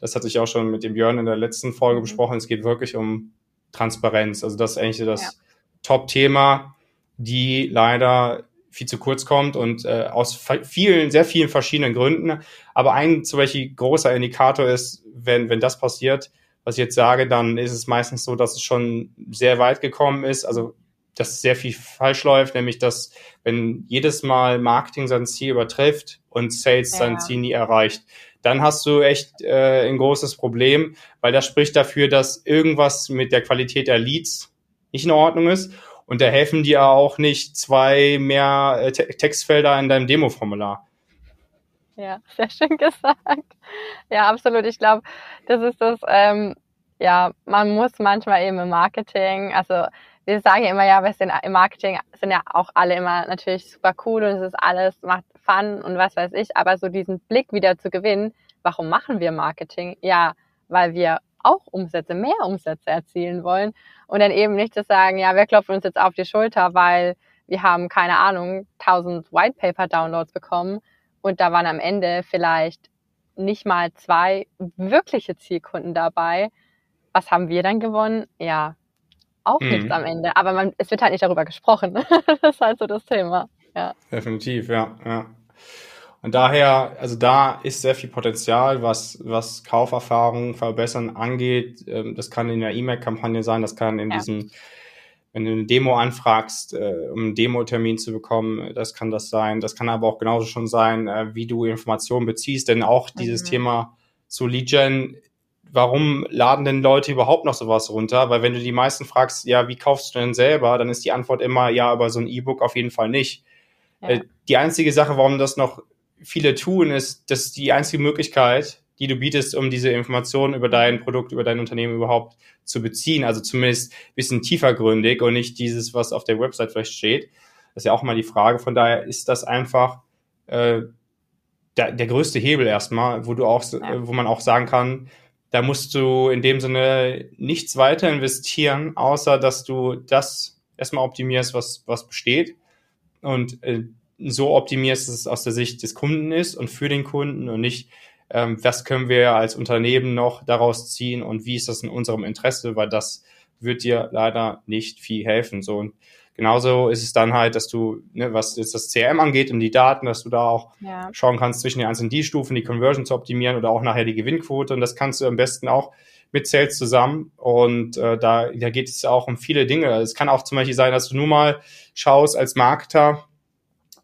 das hatte ich auch schon mit dem Björn in der letzten Folge mhm. besprochen, es geht wirklich um Transparenz. Also das ist eigentlich das ja. Top-Thema, die leider viel zu kurz kommt und äh, aus vielen, sehr vielen verschiedenen Gründen. Aber ein zum Beispiel großer Indikator ist, wenn, wenn das passiert, was ich jetzt sage, dann ist es meistens so, dass es schon sehr weit gekommen ist. Also dass sehr viel falsch läuft, nämlich dass wenn jedes Mal Marketing sein Ziel übertrifft und Sales ja. sein Ziel nie erreicht, dann hast du echt äh, ein großes Problem, weil das spricht dafür, dass irgendwas mit der Qualität der Leads nicht in Ordnung ist. Und da helfen dir auch nicht zwei mehr äh, Textfelder in deinem Demo-Formular. Ja, sehr schön *laughs* gesagt. Ja, absolut. Ich glaube, das ist das, ähm, ja, man muss manchmal eben im Marketing, also wir sagen immer, ja, wir sind im Marketing sind ja auch alle immer natürlich super cool und es ist alles, macht Fun und was weiß ich, aber so diesen Blick wieder zu gewinnen, warum machen wir Marketing? Ja, weil wir auch Umsätze, mehr Umsätze erzielen wollen und dann eben nicht zu sagen, ja, wir klopfen uns jetzt auf die Schulter, weil wir haben, keine Ahnung, 1000 White Paper Downloads bekommen und da waren am Ende vielleicht nicht mal zwei wirkliche Zielkunden dabei. Was haben wir dann gewonnen? Ja, auch mhm. nichts am Ende. Aber man, es wird halt nicht darüber gesprochen. *laughs* das ist halt so das Thema. Ja. Definitiv, ja, ja. Und daher, also da ist sehr viel Potenzial, was, was Kauferfahrungen verbessern angeht. Ähm, das kann in der E-Mail-Kampagne sein, das kann in ja. diesem, wenn du eine Demo anfragst, äh, um einen Demo-Termin zu bekommen, das kann das sein. Das kann aber auch genauso schon sein, äh, wie du Informationen beziehst, denn auch dieses mhm. Thema zu Lead Gen warum laden denn Leute überhaupt noch sowas runter? Weil wenn du die meisten fragst, ja, wie kaufst du denn selber, dann ist die Antwort immer, ja, über so ein E-Book auf jeden Fall nicht. Ja. Äh, die einzige Sache, warum das noch viele tun, ist, dass die einzige Möglichkeit, die du bietest, um diese Informationen über dein Produkt, über dein Unternehmen überhaupt zu beziehen. Also zumindest ein bisschen tiefergründig und nicht dieses, was auf der Website vielleicht steht. Das ist ja auch mal die Frage. Von daher ist das einfach äh, der, der größte Hebel erstmal, wo du auch, ja. wo man auch sagen kann, da musst du in dem Sinne nichts weiter investieren, außer dass du das erstmal optimierst, was, was besteht. Und äh, so optimierst, dass es aus der Sicht des Kunden ist und für den Kunden und nicht, ähm, was können wir als Unternehmen noch daraus ziehen und wie ist das in unserem Interesse, weil das wird dir leider nicht viel helfen. So und genauso ist es dann halt, dass du, ne, was jetzt das CRM angeht und die Daten, dass du da auch ja. schauen kannst zwischen den einzelnen D-Stufen, die Conversion zu optimieren oder auch nachher die Gewinnquote und das kannst du am besten auch mit Sales zusammen und äh, da, da geht es auch um viele Dinge. Es kann auch zum Beispiel sein, dass du nur mal schaust als Marketer,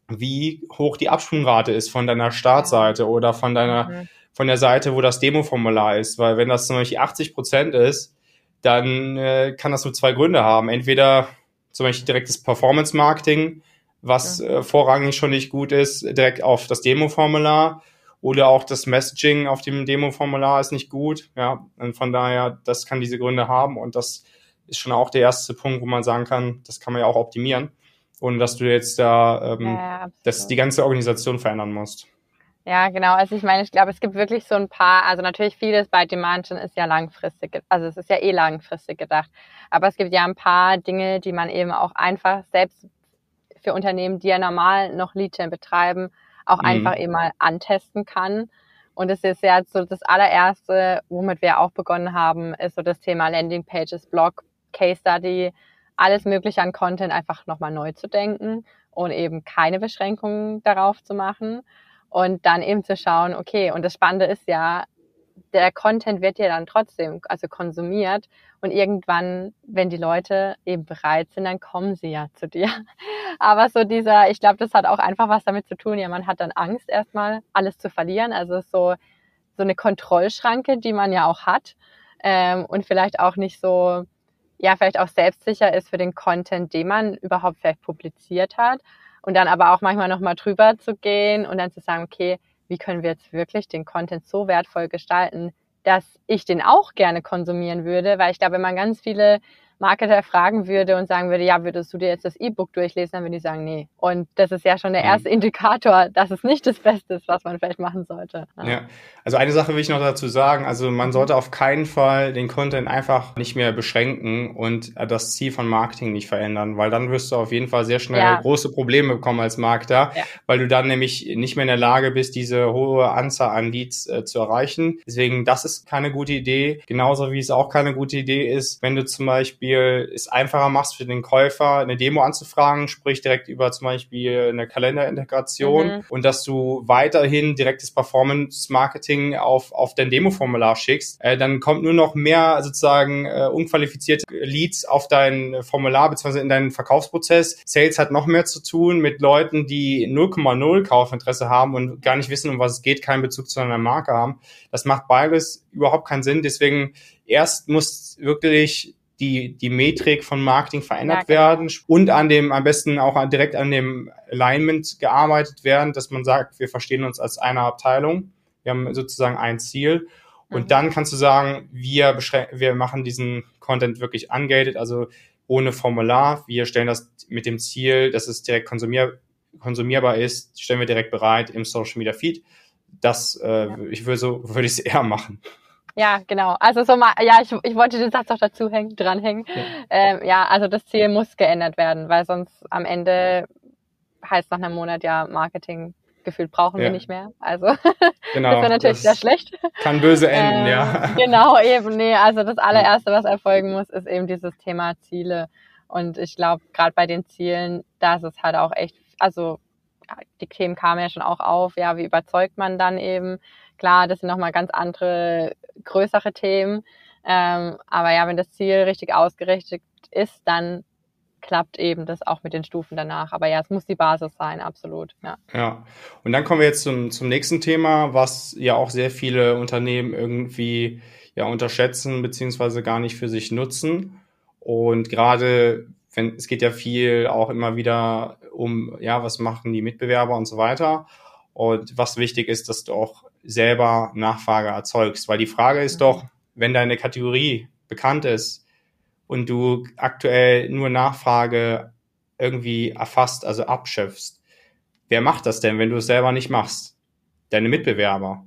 wie hoch die Absprungrate ist von deiner Startseite oder von deiner, mhm. von der Seite, wo das Demo-Formular ist. Weil wenn das zum Beispiel 80 Prozent ist, dann äh, kann das nur zwei Gründe haben. Entweder zum Beispiel direktes Performance-Marketing, was ja. äh, vorrangig schon nicht gut ist, direkt auf das Demo-Formular oder auch das Messaging auf dem Demo-Formular ist nicht gut. Ja, und von daher, das kann diese Gründe haben und das ist schon auch der erste Punkt, wo man sagen kann, das kann man ja auch optimieren ohne dass du jetzt da ähm, ja, dass die ganze Organisation verändern musst. Ja, genau. Also ich meine, ich glaube, es gibt wirklich so ein paar, also natürlich vieles bei Dimension ist ja langfristig, also es ist ja eh langfristig gedacht. Aber es gibt ja ein paar Dinge, die man eben auch einfach selbst für Unternehmen, die ja normal noch Lead-Gen betreiben, auch mhm. einfach eben mal antesten kann. Und es ist ja so das allererste, womit wir auch begonnen haben, ist so das Thema Landing Pages, Blog, Case Study, alles Mögliche an Content einfach nochmal neu zu denken und eben keine Beschränkungen darauf zu machen und dann eben zu schauen, okay, und das Spannende ist ja, der Content wird ja dann trotzdem, also konsumiert und irgendwann, wenn die Leute eben bereit sind, dann kommen sie ja *laughs* zu dir. Aber so dieser, ich glaube, das hat auch einfach was damit zu tun, ja, man hat dann Angst erstmal alles zu verlieren, also so, so eine Kontrollschranke, die man ja auch hat ähm, und vielleicht auch nicht so ja vielleicht auch selbstsicher ist für den Content, den man überhaupt vielleicht publiziert hat. Und dann aber auch manchmal nochmal drüber zu gehen und dann zu sagen, okay, wie können wir jetzt wirklich den Content so wertvoll gestalten, dass ich den auch gerne konsumieren würde, weil ich glaube, wenn man ganz viele Marketer fragen würde und sagen würde, ja, würdest du dir jetzt das E-Book durchlesen, dann würde ich sagen, nee. Und das ist ja schon der mhm. erste Indikator, dass es nicht das Beste ist, was man vielleicht machen sollte. Ja. ja. also eine Sache will ich noch dazu sagen. Also man mhm. sollte auf keinen Fall den Content einfach nicht mehr beschränken und das Ziel von Marketing nicht verändern, weil dann wirst du auf jeden Fall sehr schnell ja. große Probleme bekommen als Marketer, ja. weil du dann nämlich nicht mehr in der Lage bist, diese hohe Anzahl an Leads äh, zu erreichen. Deswegen, das ist keine gute Idee. Genauso wie es auch keine gute Idee ist, wenn du zum Beispiel Beispiel es einfacher machst für den Käufer, eine Demo anzufragen, sprich direkt über zum Beispiel eine Kalenderintegration mhm. und dass du weiterhin direktes Performance-Marketing auf, auf dein Demo-Formular schickst, äh, dann kommt nur noch mehr sozusagen äh, unqualifizierte Leads auf dein Formular bzw. in deinen Verkaufsprozess. Sales hat noch mehr zu tun mit Leuten, die 0,0 Kaufinteresse haben und gar nicht wissen, um was es geht, keinen Bezug zu einer Marke haben. Das macht beides überhaupt keinen Sinn. Deswegen erst muss wirklich die, die Metrik von Marketing verändert ja, werden und an dem, am besten auch direkt an dem Alignment gearbeitet werden, dass man sagt, wir verstehen uns als eine Abteilung. Wir haben sozusagen ein Ziel. Und mhm. dann kannst du sagen, wir, wir machen diesen Content wirklich ungated, also ohne Formular. Wir stellen das mit dem Ziel, dass es direkt konsumier konsumierbar ist, stellen wir direkt bereit im Social Media Feed. Das, äh, ja. ich würde so, *laughs* würde ich es eher machen. Ja, genau. Also so mal, ja, ich, ich wollte den Satz auch dazu hängen, dranhängen. Ja. Ähm, ja, also das Ziel muss geändert werden, weil sonst am Ende heißt nach einem Monat ja Marketing gefühlt brauchen ja. wir nicht mehr. Also *laughs* genau, das wäre natürlich das sehr schlecht. Kann böse enden, ähm, ja. Genau, eben. Nee, also das allererste, was erfolgen muss, ist eben dieses Thema Ziele. Und ich glaube, gerade bei den Zielen, da ist es halt auch echt, also die Themen kamen ja schon auch auf, ja, wie überzeugt man dann eben? Klar, das sind nochmal ganz andere, größere Themen. Ähm, aber ja, wenn das Ziel richtig ausgerichtet ist, dann klappt eben das auch mit den Stufen danach. Aber ja, es muss die Basis sein, absolut. Ja, ja. und dann kommen wir jetzt zum, zum nächsten Thema, was ja auch sehr viele Unternehmen irgendwie ja unterschätzen beziehungsweise gar nicht für sich nutzen. Und gerade wenn es geht ja viel auch immer wieder um, ja, was machen die Mitbewerber und so weiter. Und was wichtig ist, dass du auch selber Nachfrage erzeugst. Weil die Frage ist mhm. doch, wenn deine Kategorie bekannt ist und du aktuell nur Nachfrage irgendwie erfasst, also abschöpfst. Wer macht das denn, wenn du es selber nicht machst? Deine Mitbewerber.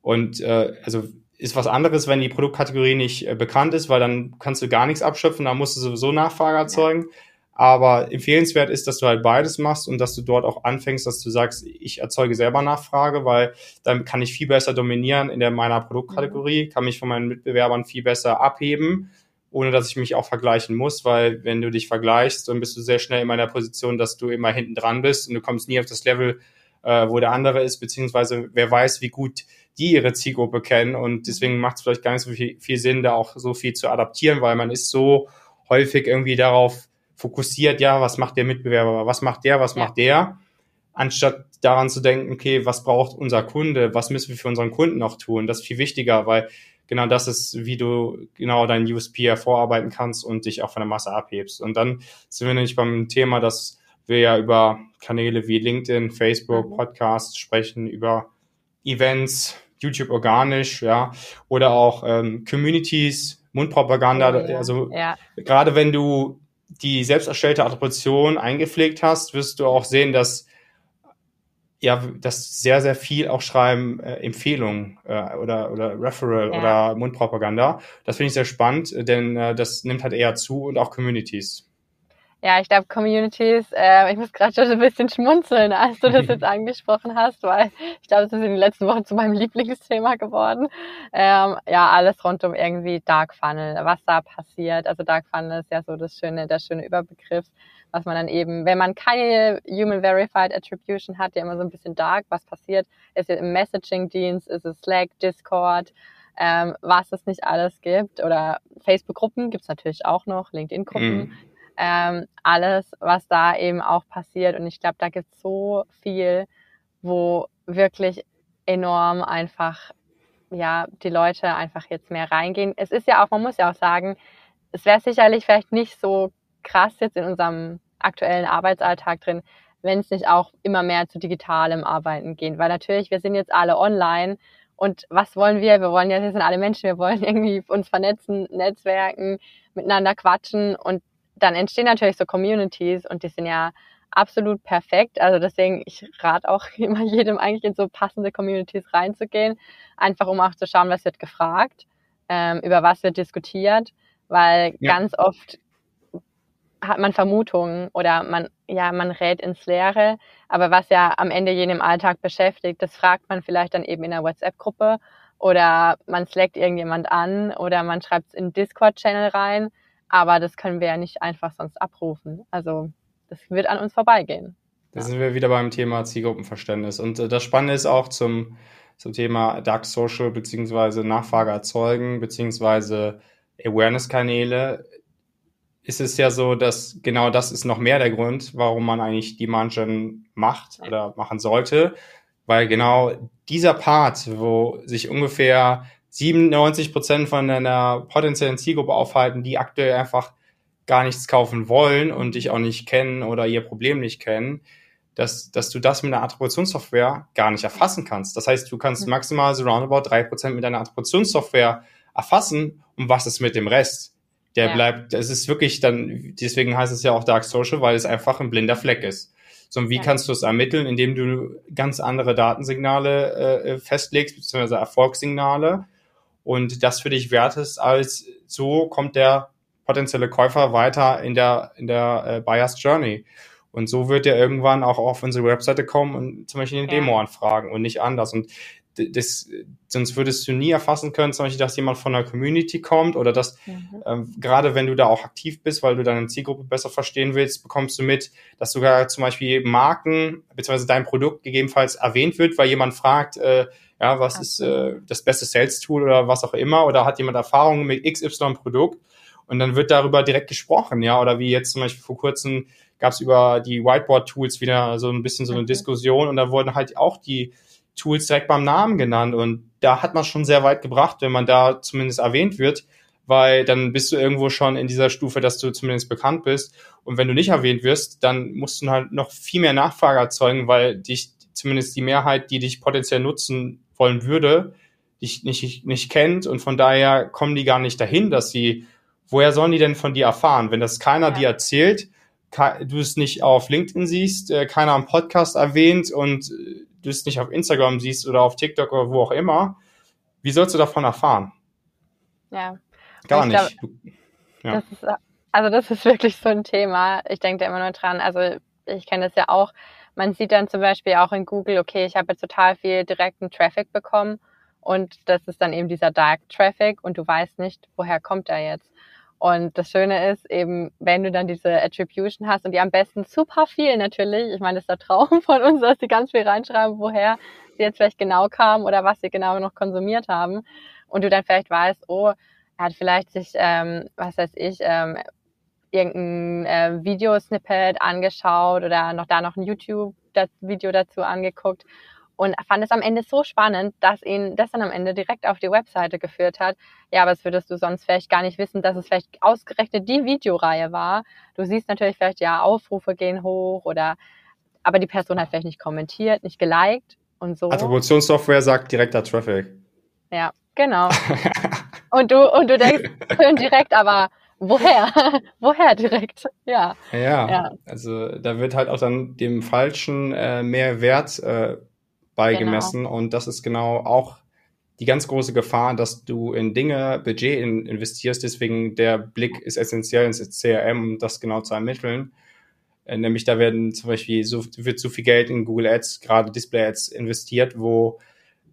Und äh, also ist was anderes, wenn die Produktkategorie nicht äh, bekannt ist, weil dann kannst du gar nichts abschöpfen, da musst du sowieso Nachfrage erzeugen. Ja. Aber empfehlenswert ist, dass du halt beides machst und dass du dort auch anfängst, dass du sagst, ich erzeuge selber Nachfrage, weil dann kann ich viel besser dominieren in der meiner Produktkategorie, mhm. kann mich von meinen Mitbewerbern viel besser abheben, ohne dass ich mich auch vergleichen muss, weil wenn du dich vergleichst, dann bist du sehr schnell in meiner Position, dass du immer hinten dran bist und du kommst nie auf das Level, äh, wo der andere ist, beziehungsweise wer weiß, wie gut die ihre Zielgruppe kennen und deswegen macht es vielleicht gar nicht so viel, viel Sinn, da auch so viel zu adaptieren, weil man ist so häufig irgendwie darauf fokussiert, ja, was macht der Mitbewerber, was macht der, was ja. macht der, anstatt daran zu denken, okay, was braucht unser Kunde, was müssen wir für unseren Kunden noch tun, das ist viel wichtiger, weil genau das ist, wie du genau dein USP hervorarbeiten kannst und dich auch von der Masse abhebst. Und dann sind wir nämlich beim Thema, dass wir ja über Kanäle wie LinkedIn, Facebook, mhm. Podcasts sprechen, über Events, YouTube organisch, ja, oder auch ähm, Communities, Mundpropaganda, oh, ja. also ja. gerade wenn du die selbst erstellte Attribution eingepflegt hast, wirst du auch sehen, dass ja, das sehr, sehr viel auch schreiben, äh, Empfehlungen äh, oder, oder Referral ja. oder Mundpropaganda. Das finde ich sehr spannend, denn äh, das nimmt halt eher zu und auch Communities. Ja, ich glaube, Communities, äh, ich muss gerade schon ein bisschen schmunzeln, als du das *laughs* jetzt angesprochen hast, weil ich glaube, es ist in den letzten Wochen zu meinem Lieblingsthema geworden. Ähm, ja, alles rund um irgendwie Dark Funnel, was da passiert. Also Dark Funnel ist ja so das schöne, der schöne Überbegriff, was man dann eben, wenn man keine Human Verified Attribution hat, ja immer so ein bisschen dark, was passiert, ist es im Messaging-Dienst, ist es Slack, Discord, ähm, was es nicht alles gibt. Oder Facebook-Gruppen gibt's natürlich auch noch, LinkedIn-Gruppen. Mm ähm, alles, was da eben auch passiert. Und ich glaube, da gibt es so viel, wo wirklich enorm einfach, ja, die Leute einfach jetzt mehr reingehen. Es ist ja auch, man muss ja auch sagen, es wäre sicherlich vielleicht nicht so krass jetzt in unserem aktuellen Arbeitsalltag drin, wenn es nicht auch immer mehr zu digitalem Arbeiten geht. Weil natürlich, wir sind jetzt alle online und was wollen wir? Wir wollen ja, wir sind alle Menschen, wir wollen *laughs* irgendwie uns vernetzen, netzwerken, miteinander quatschen und dann entstehen natürlich so Communities und die sind ja absolut perfekt. Also deswegen, ich rate auch *laughs* immer jedem eigentlich in so passende Communities reinzugehen, einfach um auch zu schauen, was wird gefragt, ähm, über was wird diskutiert, weil ja. ganz oft hat man Vermutungen oder man, ja, man rät ins Leere, aber was ja am Ende jeden im Alltag beschäftigt, das fragt man vielleicht dann eben in einer WhatsApp-Gruppe oder man slackt irgendjemand an oder man schreibt es in Discord-Channel rein aber das können wir ja nicht einfach sonst abrufen. Also das wird an uns vorbeigehen. Da ja. sind wir wieder beim Thema Zielgruppenverständnis. Und äh, das Spannende ist auch zum, zum Thema Dark Social beziehungsweise Nachfrage erzeugen beziehungsweise Awareness-Kanäle ist es ja so, dass genau das ist noch mehr der Grund, warum man eigentlich Demand Gen macht oder machen sollte, weil genau dieser Part, wo sich ungefähr 97 Prozent von deiner potenziellen Zielgruppe aufhalten, die aktuell einfach gar nichts kaufen wollen und dich auch nicht kennen oder ihr Problem nicht kennen, dass, dass du das mit einer Attributionssoftware gar nicht erfassen kannst. Das heißt, du kannst maximal so roundabout drei Prozent mit deiner Attributionssoftware erfassen und was ist mit dem Rest? Der ja. bleibt, es ist wirklich dann, deswegen heißt es ja auch Dark Social, weil es einfach ein blinder Fleck ist. So, und wie ja. kannst du es ermitteln, indem du ganz andere Datensignale äh, festlegst, beziehungsweise Erfolgssignale, und das für dich wertest, als so kommt der potenzielle Käufer weiter in der, in der äh, Buyer's Journey. Und so wird er irgendwann auch auf unsere Webseite kommen und zum Beispiel eine ja. Demo anfragen und nicht anders. Und das, sonst würdest du nie erfassen können, zum Beispiel, dass jemand von der Community kommt oder dass, mhm. ähm, gerade wenn du da auch aktiv bist, weil du deine Zielgruppe besser verstehen willst, bekommst du mit, dass sogar zum Beispiel Marken bzw. dein Produkt gegebenenfalls erwähnt wird, weil jemand fragt, äh, ja, was okay. ist äh, das beste Sales-Tool oder was auch immer, oder hat jemand Erfahrung mit XY-Produkt und dann wird darüber direkt gesprochen, ja, oder wie jetzt zum Beispiel vor kurzem gab es über die Whiteboard-Tools wieder so ein bisschen so eine okay. Diskussion und da wurden halt auch die Tools direkt beim Namen genannt. Und da hat man schon sehr weit gebracht, wenn man da zumindest erwähnt wird, weil dann bist du irgendwo schon in dieser Stufe, dass du zumindest bekannt bist. Und wenn du nicht erwähnt wirst, dann musst du halt noch viel mehr Nachfrage erzeugen, weil dich zumindest die Mehrheit, die dich potenziell nutzen wollen würde, dich nicht, nicht kennt und von daher kommen die gar nicht dahin, dass sie, woher sollen die denn von dir erfahren? Wenn das keiner ja. dir erzählt, du es nicht auf LinkedIn siehst, äh, keiner am Podcast erwähnt und äh, du es nicht auf Instagram siehst oder auf TikTok oder wo auch immer, wie sollst du davon erfahren? Ja. Gar nicht. Glaub, ja. das ist, also das ist *laughs* wirklich so ein Thema. Ich denke da immer nur dran. Also ich kenne das ja auch. Man sieht dann zum Beispiel auch in Google, okay, ich habe total viel direkten Traffic bekommen und das ist dann eben dieser Dark Traffic und du weißt nicht, woher kommt er jetzt. Und das Schöne ist eben, wenn du dann diese Attribution hast und die am besten super viel natürlich, ich meine, das ist der Traum *laughs* von uns, dass die ganz viel reinschreiben, woher sie jetzt vielleicht genau kamen oder was sie genau noch konsumiert haben. Und du dann vielleicht weißt, oh, er hat vielleicht sich, ähm, was weiß ich, ähm, irgendein äh, Videosnippet angeschaut oder noch da noch ein YouTube-Video dazu angeguckt und fand es am Ende so spannend, dass ihn das dann am Ende direkt auf die Webseite geführt hat. Ja, aber das würdest du sonst vielleicht gar nicht wissen, dass es vielleicht ausgerechnet die Videoreihe war. Du siehst natürlich vielleicht, ja, Aufrufe gehen hoch oder, aber die Person hat vielleicht nicht kommentiert, nicht geliked und so. Attributionssoftware sagt direkter Traffic. Ja, genau. *laughs* und du, und du denkst, *laughs* schön direkt, aber woher? *laughs* woher direkt? Ja. ja. ja. also da wird halt auch dann dem falschen äh, Mehrwert äh, beigemessen. Genau. Und das ist genau auch die ganz große Gefahr, dass du in Dinge Budget in, investierst. Deswegen der Blick ist essentiell ins CRM, um das genau zu ermitteln. Äh, nämlich da werden zum Beispiel so, wird so viel Geld in Google Ads, gerade Display Ads investiert, wo,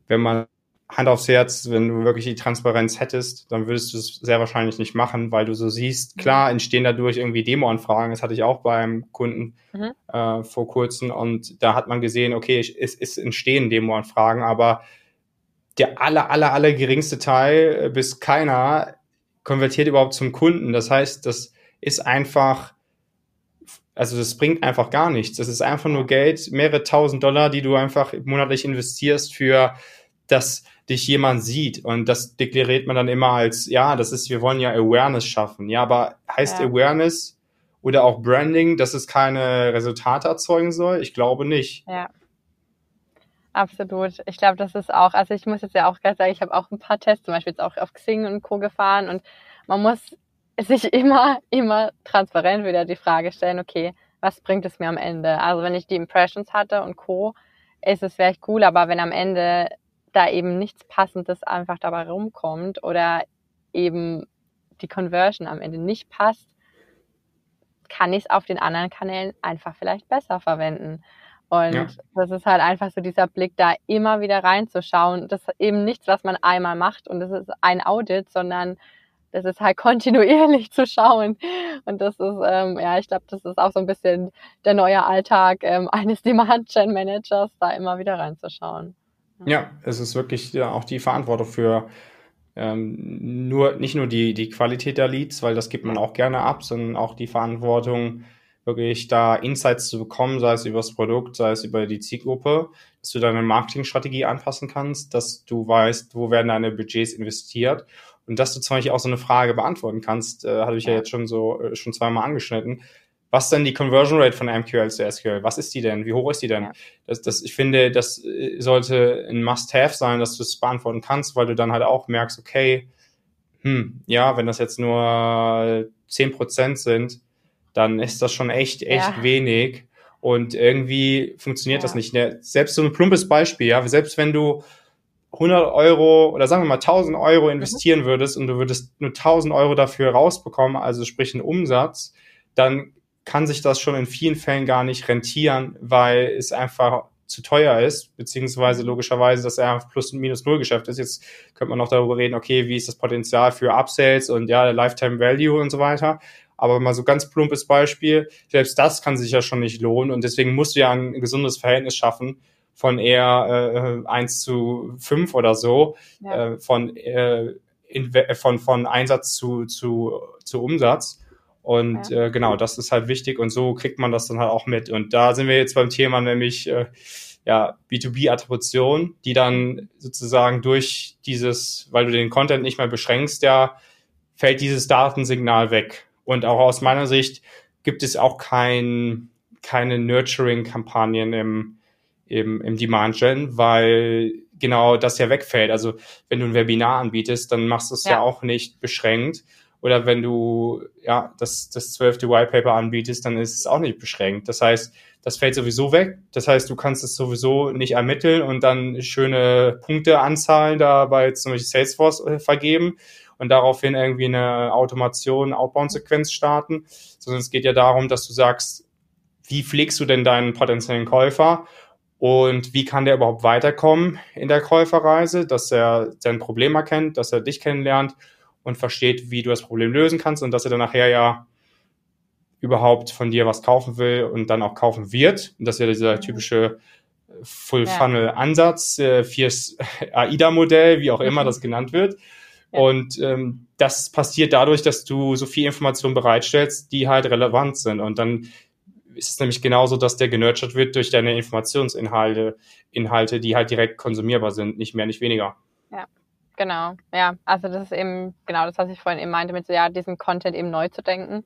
wenn man Hand aufs Herz, wenn du wirklich die Transparenz hättest, dann würdest du es sehr wahrscheinlich nicht machen, weil du so siehst, mhm. klar entstehen dadurch irgendwie Demo-Anfragen, das hatte ich auch beim Kunden mhm. äh, vor kurzem und da hat man gesehen, okay, es, es entstehen Demo-Anfragen, aber der aller, aller, aller geringste Teil äh, bis keiner konvertiert überhaupt zum Kunden. Das heißt, das ist einfach, also das bringt einfach gar nichts. Das ist einfach nur Geld, mehrere tausend Dollar, die du einfach monatlich investierst für das dich jemand sieht. Und das deklariert man dann immer als, ja, das ist, wir wollen ja Awareness schaffen. Ja, aber heißt ja. Awareness oder auch Branding, dass es keine Resultate erzeugen soll? Ich glaube nicht. Ja. Absolut. Ich glaube, das ist auch, also ich muss jetzt ja auch gerade sagen, ich habe auch ein paar Tests, zum Beispiel jetzt auch auf Xing und Co. gefahren und man muss sich *laughs* immer, immer transparent wieder die Frage stellen, okay, was bringt es mir am Ende? Also wenn ich die Impressions hatte und Co., ist es vielleicht cool, aber wenn am Ende da eben nichts Passendes einfach dabei rumkommt oder eben die Conversion am Ende nicht passt, kann ich es auf den anderen Kanälen einfach vielleicht besser verwenden. Und ja. das ist halt einfach so dieser Blick, da immer wieder reinzuschauen. Das ist eben nichts, was man einmal macht und das ist ein Audit, sondern das ist halt *laughs* kontinuierlich zu schauen. Und das ist, ähm, ja, ich glaube, das ist auch so ein bisschen der neue Alltag ähm, *laughs* eines Demand-Gen-Managers, da immer wieder reinzuschauen. Ja, es ist wirklich ja, auch die Verantwortung für ähm, nur nicht nur die, die Qualität der Leads, weil das gibt man auch gerne ab, sondern auch die Verantwortung, wirklich da Insights zu bekommen, sei es über das Produkt, sei es über die Zielgruppe, dass du deine Marketingstrategie anpassen kannst, dass du weißt, wo werden deine Budgets investiert. Und dass du zum Beispiel auch so eine Frage beantworten kannst, äh, hatte ich ja. jetzt schon so äh, schon zweimal angeschnitten was denn die Conversion Rate von MQL zu SQL? Was ist die denn? Wie hoch ist die denn? Das, das, ich finde, das äh, sollte ein Must-Have sein, dass du es beantworten kannst, weil du dann halt auch merkst, okay, hm, ja, wenn das jetzt nur zehn Prozent sind, dann ist das schon echt, echt ja. wenig. Und irgendwie funktioniert ja. das nicht. Selbst so ein plumpes Beispiel, ja, selbst wenn du 100 Euro oder sagen wir mal 1000 Euro investieren mhm. würdest und du würdest nur 1000 Euro dafür rausbekommen, also sprich einen Umsatz, dann kann sich das schon in vielen Fällen gar nicht rentieren, weil es einfach zu teuer ist, beziehungsweise logischerweise, dass er plus und minus null Geschäft ist. Jetzt könnte man noch darüber reden, okay, wie ist das Potenzial für Upsales und ja, der Lifetime Value und so weiter. Aber mal so ganz plumpes Beispiel, selbst das kann sich ja schon nicht lohnen und deswegen musst du ja ein gesundes Verhältnis schaffen von eher äh, 1 zu 5 oder so, ja. äh, von, äh, in, von, von Einsatz zu, zu, zu Umsatz. Und ja. äh, genau, das ist halt wichtig und so kriegt man das dann halt auch mit. Und da sind wir jetzt beim Thema nämlich äh, ja, B2B-Attribution, die dann sozusagen durch dieses, weil du den Content nicht mehr beschränkst, ja, fällt dieses Datensignal weg. Und auch aus meiner Sicht gibt es auch kein, keine Nurturing-Kampagnen im, im, im Demand Gen, weil genau das ja wegfällt. Also wenn du ein Webinar anbietest, dann machst du es ja. ja auch nicht beschränkt, oder wenn du ja das, das zwölfte White Paper anbietest, dann ist es auch nicht beschränkt. Das heißt, das fällt sowieso weg. Das heißt, du kannst es sowieso nicht ermitteln und dann schöne Punkteanzahlen da bei zum Beispiel Salesforce äh, vergeben und daraufhin irgendwie eine Automation, Outbound-Sequenz starten, sondern es geht ja darum, dass du sagst, wie pflegst du denn deinen potenziellen Käufer und wie kann der überhaupt weiterkommen in der Käuferreise, dass er sein Problem erkennt, dass er dich kennenlernt und versteht, wie du das Problem lösen kannst und dass er dann nachher ja überhaupt von dir was kaufen will und dann auch kaufen wird. Und das ist ja dieser mhm. typische Full-Funnel-Ansatz, äh, fürs AIDA-Modell, *laughs* wie auch immer mhm. das genannt wird. Ja. Und ähm, das passiert dadurch, dass du so viel Information bereitstellst, die halt relevant sind. Und dann ist es nämlich genauso, dass der genurtured wird durch deine Informationsinhalte, Inhalte, die halt direkt konsumierbar sind, nicht mehr, nicht weniger. Genau. Ja, also das ist eben genau das, was ich vorhin eben meinte, mit so, ja, diesen Content eben neu zu denken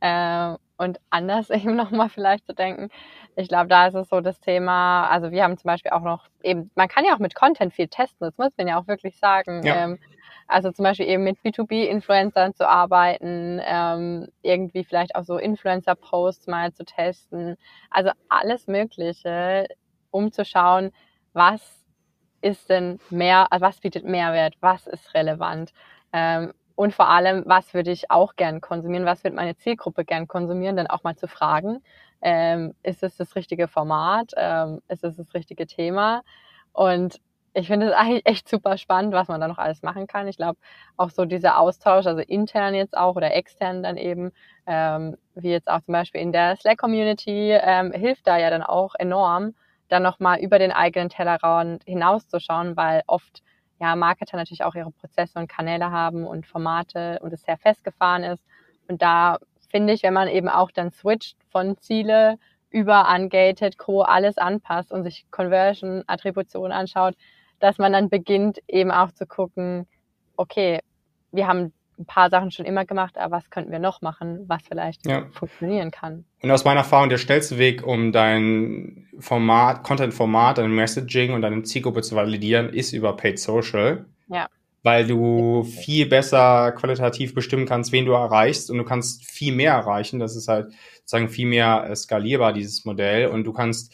äh, und anders *laughs* eben nochmal vielleicht zu denken. Ich glaube, da ist es so das Thema, also wir haben zum Beispiel auch noch eben, man kann ja auch mit Content viel testen, das muss man ja auch wirklich sagen. Ja. Ähm, also zum Beispiel eben mit B2B-Influencern zu arbeiten, ähm, irgendwie vielleicht auch so Influencer-Posts mal zu testen. Also alles Mögliche, um zu schauen, was ist denn mehr, also was bietet Mehrwert, was ist relevant. Ähm, und vor allem, was würde ich auch gern konsumieren, was wird meine Zielgruppe gern konsumieren, dann auch mal zu fragen, ähm, ist es das richtige Format, ähm, ist es das richtige Thema? Und ich finde es eigentlich echt super spannend, was man da noch alles machen kann. Ich glaube, auch so dieser Austausch, also intern jetzt auch oder extern dann eben, ähm, wie jetzt auch zum Beispiel in der Slack-Community, ähm, hilft da ja dann auch enorm, dann nochmal über den eigenen Tellerrand hinauszuschauen, weil oft ja Marketer natürlich auch ihre Prozesse und Kanäle haben und Formate und es sehr festgefahren ist. Und da finde ich, wenn man eben auch dann switcht von Ziele über Ungated, Co. alles anpasst und sich Conversion, Attribution anschaut, dass man dann beginnt eben auch zu gucken, okay, wir haben ein paar Sachen schon immer gemacht, aber was könnten wir noch machen, was vielleicht ja. funktionieren kann. Und aus meiner Erfahrung, der schnellste Weg, um dein Format, Content-Format, dein Messaging und deine Zielgruppe zu validieren, ist über Paid Social. Ja. Weil du viel besser qualitativ bestimmen kannst, wen du erreichst und du kannst viel mehr erreichen. Das ist halt sozusagen viel mehr skalierbar, dieses Modell. Und du kannst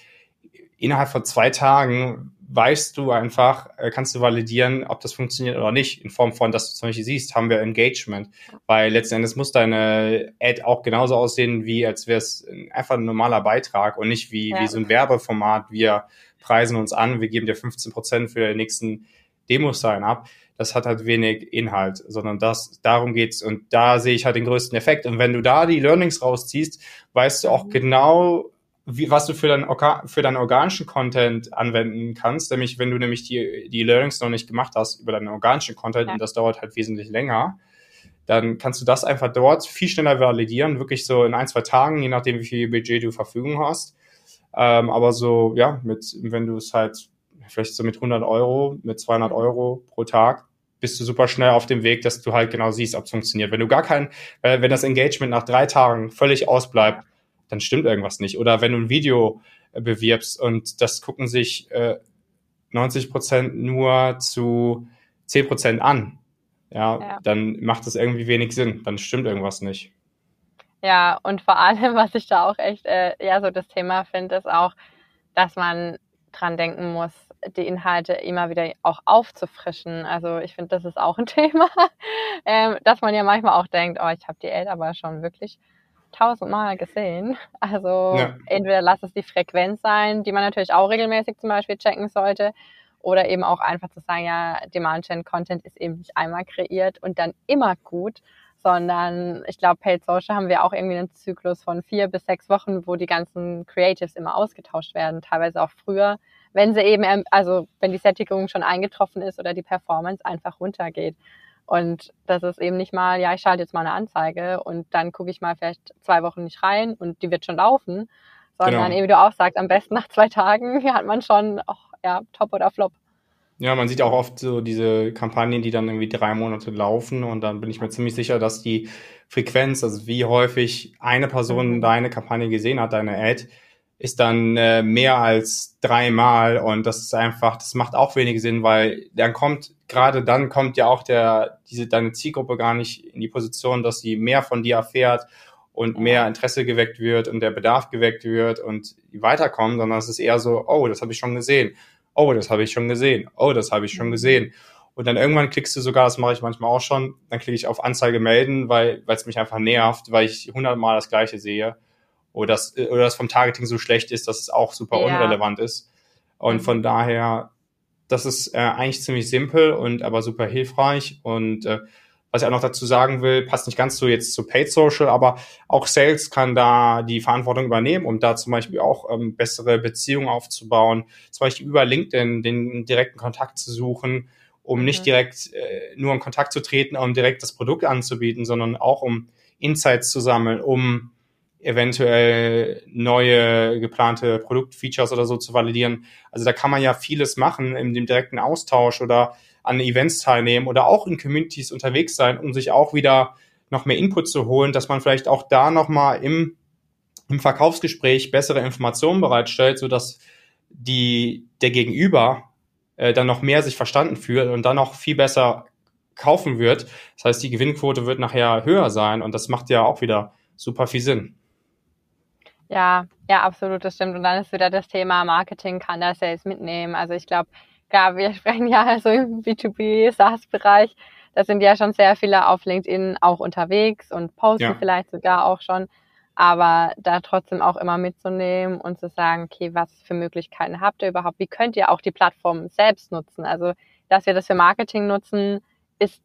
innerhalb von zwei Tagen weißt du einfach, äh, kannst du validieren, ob das funktioniert oder nicht, in Form von, dass du zum Beispiel siehst, haben wir Engagement. Weil letzten Endes muss deine Ad auch genauso aussehen, wie als wäre es einfach ein normaler Beitrag und nicht wie, ja. wie so ein Werbeformat. Wir preisen uns an, wir geben dir 15 Prozent für den nächsten Demo-Sign ab. Das hat halt wenig Inhalt, sondern das, darum geht's. Und da sehe ich halt den größten Effekt. Und wenn du da die Learnings rausziehst, weißt du auch mhm. genau, wie, was du für, dein, für deinen organischen Content anwenden kannst, nämlich wenn du nämlich die, die Learnings noch nicht gemacht hast über deinen organischen Content ja. und das dauert halt wesentlich länger, dann kannst du das einfach dort viel schneller validieren, wirklich so in ein, zwei Tagen, je nachdem, wie viel Budget du Verfügung hast. Ähm, aber so, ja, mit, wenn du es halt vielleicht so mit 100 Euro, mit 200 Euro pro Tag, bist du super schnell auf dem Weg, dass du halt genau siehst, ob es funktioniert. Wenn du gar kein, wenn das Engagement nach drei Tagen völlig ausbleibt, dann stimmt irgendwas nicht. Oder wenn du ein Video äh, bewirbst und das gucken sich äh, 90 Prozent nur zu 10 Prozent an, ja, ja, dann macht das irgendwie wenig Sinn. Dann stimmt irgendwas nicht. Ja, und vor allem, was ich da auch echt, äh, ja, so das Thema finde, ist auch, dass man dran denken muss, die Inhalte immer wieder auch aufzufrischen. Also ich finde, das ist auch ein *laughs* Thema, ähm, dass man ja manchmal auch denkt, oh, ich habe die Eld aber schon wirklich tausendmal gesehen. Also ja. entweder lass es die Frequenz sein, die man natürlich auch regelmäßig zum Beispiel checken sollte, oder eben auch einfach zu sagen, ja, Demand Gen Content ist eben nicht einmal kreiert und dann immer gut, sondern ich glaube, Paid Social haben wir auch irgendwie einen Zyklus von vier bis sechs Wochen, wo die ganzen Creatives immer ausgetauscht werden, teilweise auch früher, wenn sie eben, also wenn die Sättigung schon eingetroffen ist oder die Performance einfach runtergeht. Und das ist eben nicht mal, ja, ich schalte jetzt mal eine Anzeige und dann gucke ich mal vielleicht zwei Wochen nicht rein und die wird schon laufen, sondern genau. eben wie du auch sagst, am besten nach zwei Tagen *laughs* hat man schon, oh, ja, top oder flop. Ja, man sieht auch oft so diese Kampagnen, die dann irgendwie drei Monate laufen und dann bin ich mir ziemlich sicher, dass die Frequenz, also wie häufig eine Person mhm. deine Kampagne gesehen hat, deine Ad, ist dann äh, mehr als dreimal und das ist einfach, das macht auch wenig Sinn, weil dann kommt, gerade dann kommt ja auch der, diese, deine Zielgruppe gar nicht in die Position, dass sie mehr von dir erfährt und mehr Interesse geweckt wird und der Bedarf geweckt wird und weiterkommen, sondern es ist eher so, oh, das habe ich schon gesehen, oh, das habe ich schon gesehen, oh, das habe ich schon gesehen. Und dann irgendwann klickst du sogar, das mache ich manchmal auch schon, dann klicke ich auf Anzeige melden, weil es mich einfach nervt, weil ich hundertmal das Gleiche sehe oder das, oder das vom Targeting so schlecht ist, dass es auch super ja. unrelevant ist. Und mhm. von daher, das ist äh, eigentlich ziemlich simpel und aber super hilfreich. Und äh, was ich auch noch dazu sagen will, passt nicht ganz so jetzt zu Paid Social, aber auch Sales kann da die Verantwortung übernehmen, um da zum Beispiel auch ähm, bessere Beziehungen aufzubauen, zum Beispiel über LinkedIn den direkten Kontakt zu suchen, um nicht mhm. direkt äh, nur in Kontakt zu treten, um direkt das Produkt anzubieten, sondern auch um Insights zu sammeln, um eventuell neue geplante Produktfeatures oder so zu validieren. Also da kann man ja vieles machen in dem direkten Austausch oder an Events teilnehmen oder auch in Communities unterwegs sein, um sich auch wieder noch mehr Input zu holen, dass man vielleicht auch da nochmal im, im Verkaufsgespräch bessere Informationen bereitstellt, sodass die, der Gegenüber äh, dann noch mehr sich verstanden fühlt und dann noch viel besser kaufen wird. Das heißt, die Gewinnquote wird nachher höher sein und das macht ja auch wieder super viel Sinn. Ja, ja, absolut, das stimmt. Und dann ist wieder das Thema Marketing, kann der Sales mitnehmen. Also ich glaube, klar, wir *laughs* sprechen ja also im B2B, SaaS-Bereich, da sind ja schon sehr viele auf LinkedIn auch unterwegs und posten ja. vielleicht sogar auch schon. Aber da trotzdem auch immer mitzunehmen und zu sagen, okay, was für Möglichkeiten habt ihr überhaupt? Wie könnt ihr auch die Plattform selbst nutzen? Also, dass wir das für Marketing nutzen, ist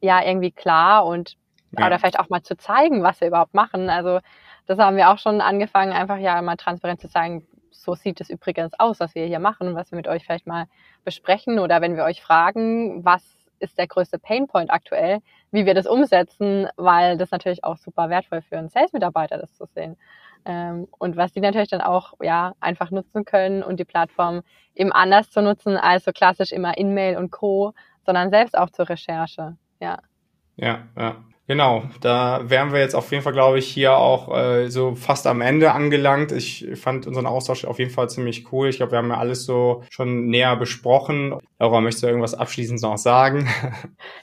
ja irgendwie klar und ja. oder vielleicht auch mal zu zeigen, was wir überhaupt machen. Also das haben wir auch schon angefangen, einfach ja mal transparent zu sagen, so sieht es übrigens aus, was wir hier machen und was wir mit euch vielleicht mal besprechen oder wenn wir euch fragen, was ist der größte Painpoint aktuell, wie wir das umsetzen, weil das natürlich auch super wertvoll für einen Sales-Mitarbeiter ist, zu sehen. Ähm, und was die natürlich dann auch ja einfach nutzen können und die Plattform eben anders zu nutzen als so klassisch immer In-Mail und Co., sondern selbst auch zur Recherche. Ja. Ja, ja. Genau, da wären wir jetzt auf jeden Fall, glaube ich, hier auch äh, so fast am Ende angelangt. Ich fand unseren Austausch auf jeden Fall ziemlich cool. Ich glaube, wir haben ja alles so schon näher besprochen. Laura, möchtest du irgendwas abschließend noch sagen? *laughs*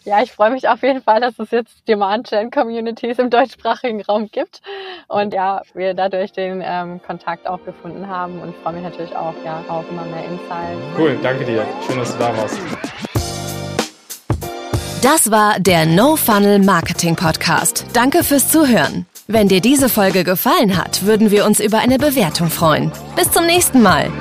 Ja, ich freue mich auf jeden Fall, dass es jetzt Demand-Gen-Communities im deutschsprachigen Raum gibt und ja, wir dadurch den ähm, Kontakt auch gefunden haben und freue mich natürlich auch ja, auf immer mehr Insights. Cool, danke dir. Schön, dass du da warst. Das war der No Funnel Marketing Podcast. Danke fürs Zuhören. Wenn dir diese Folge gefallen hat, würden wir uns über eine Bewertung freuen. Bis zum nächsten Mal.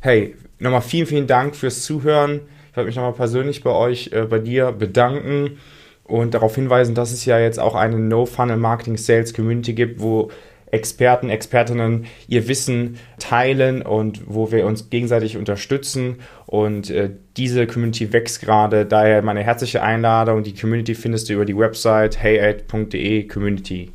Hey, nochmal vielen, vielen Dank fürs Zuhören. Ich wollte mich nochmal persönlich bei euch, äh, bei dir bedanken und darauf hinweisen, dass es ja jetzt auch eine No Funnel Marketing Sales Community gibt, wo Experten, Expertinnen ihr Wissen teilen und wo wir uns gegenseitig unterstützen. Und äh, diese Community wächst gerade. Daher meine herzliche Einladung. Die Community findest du über die Website heyad.de Community.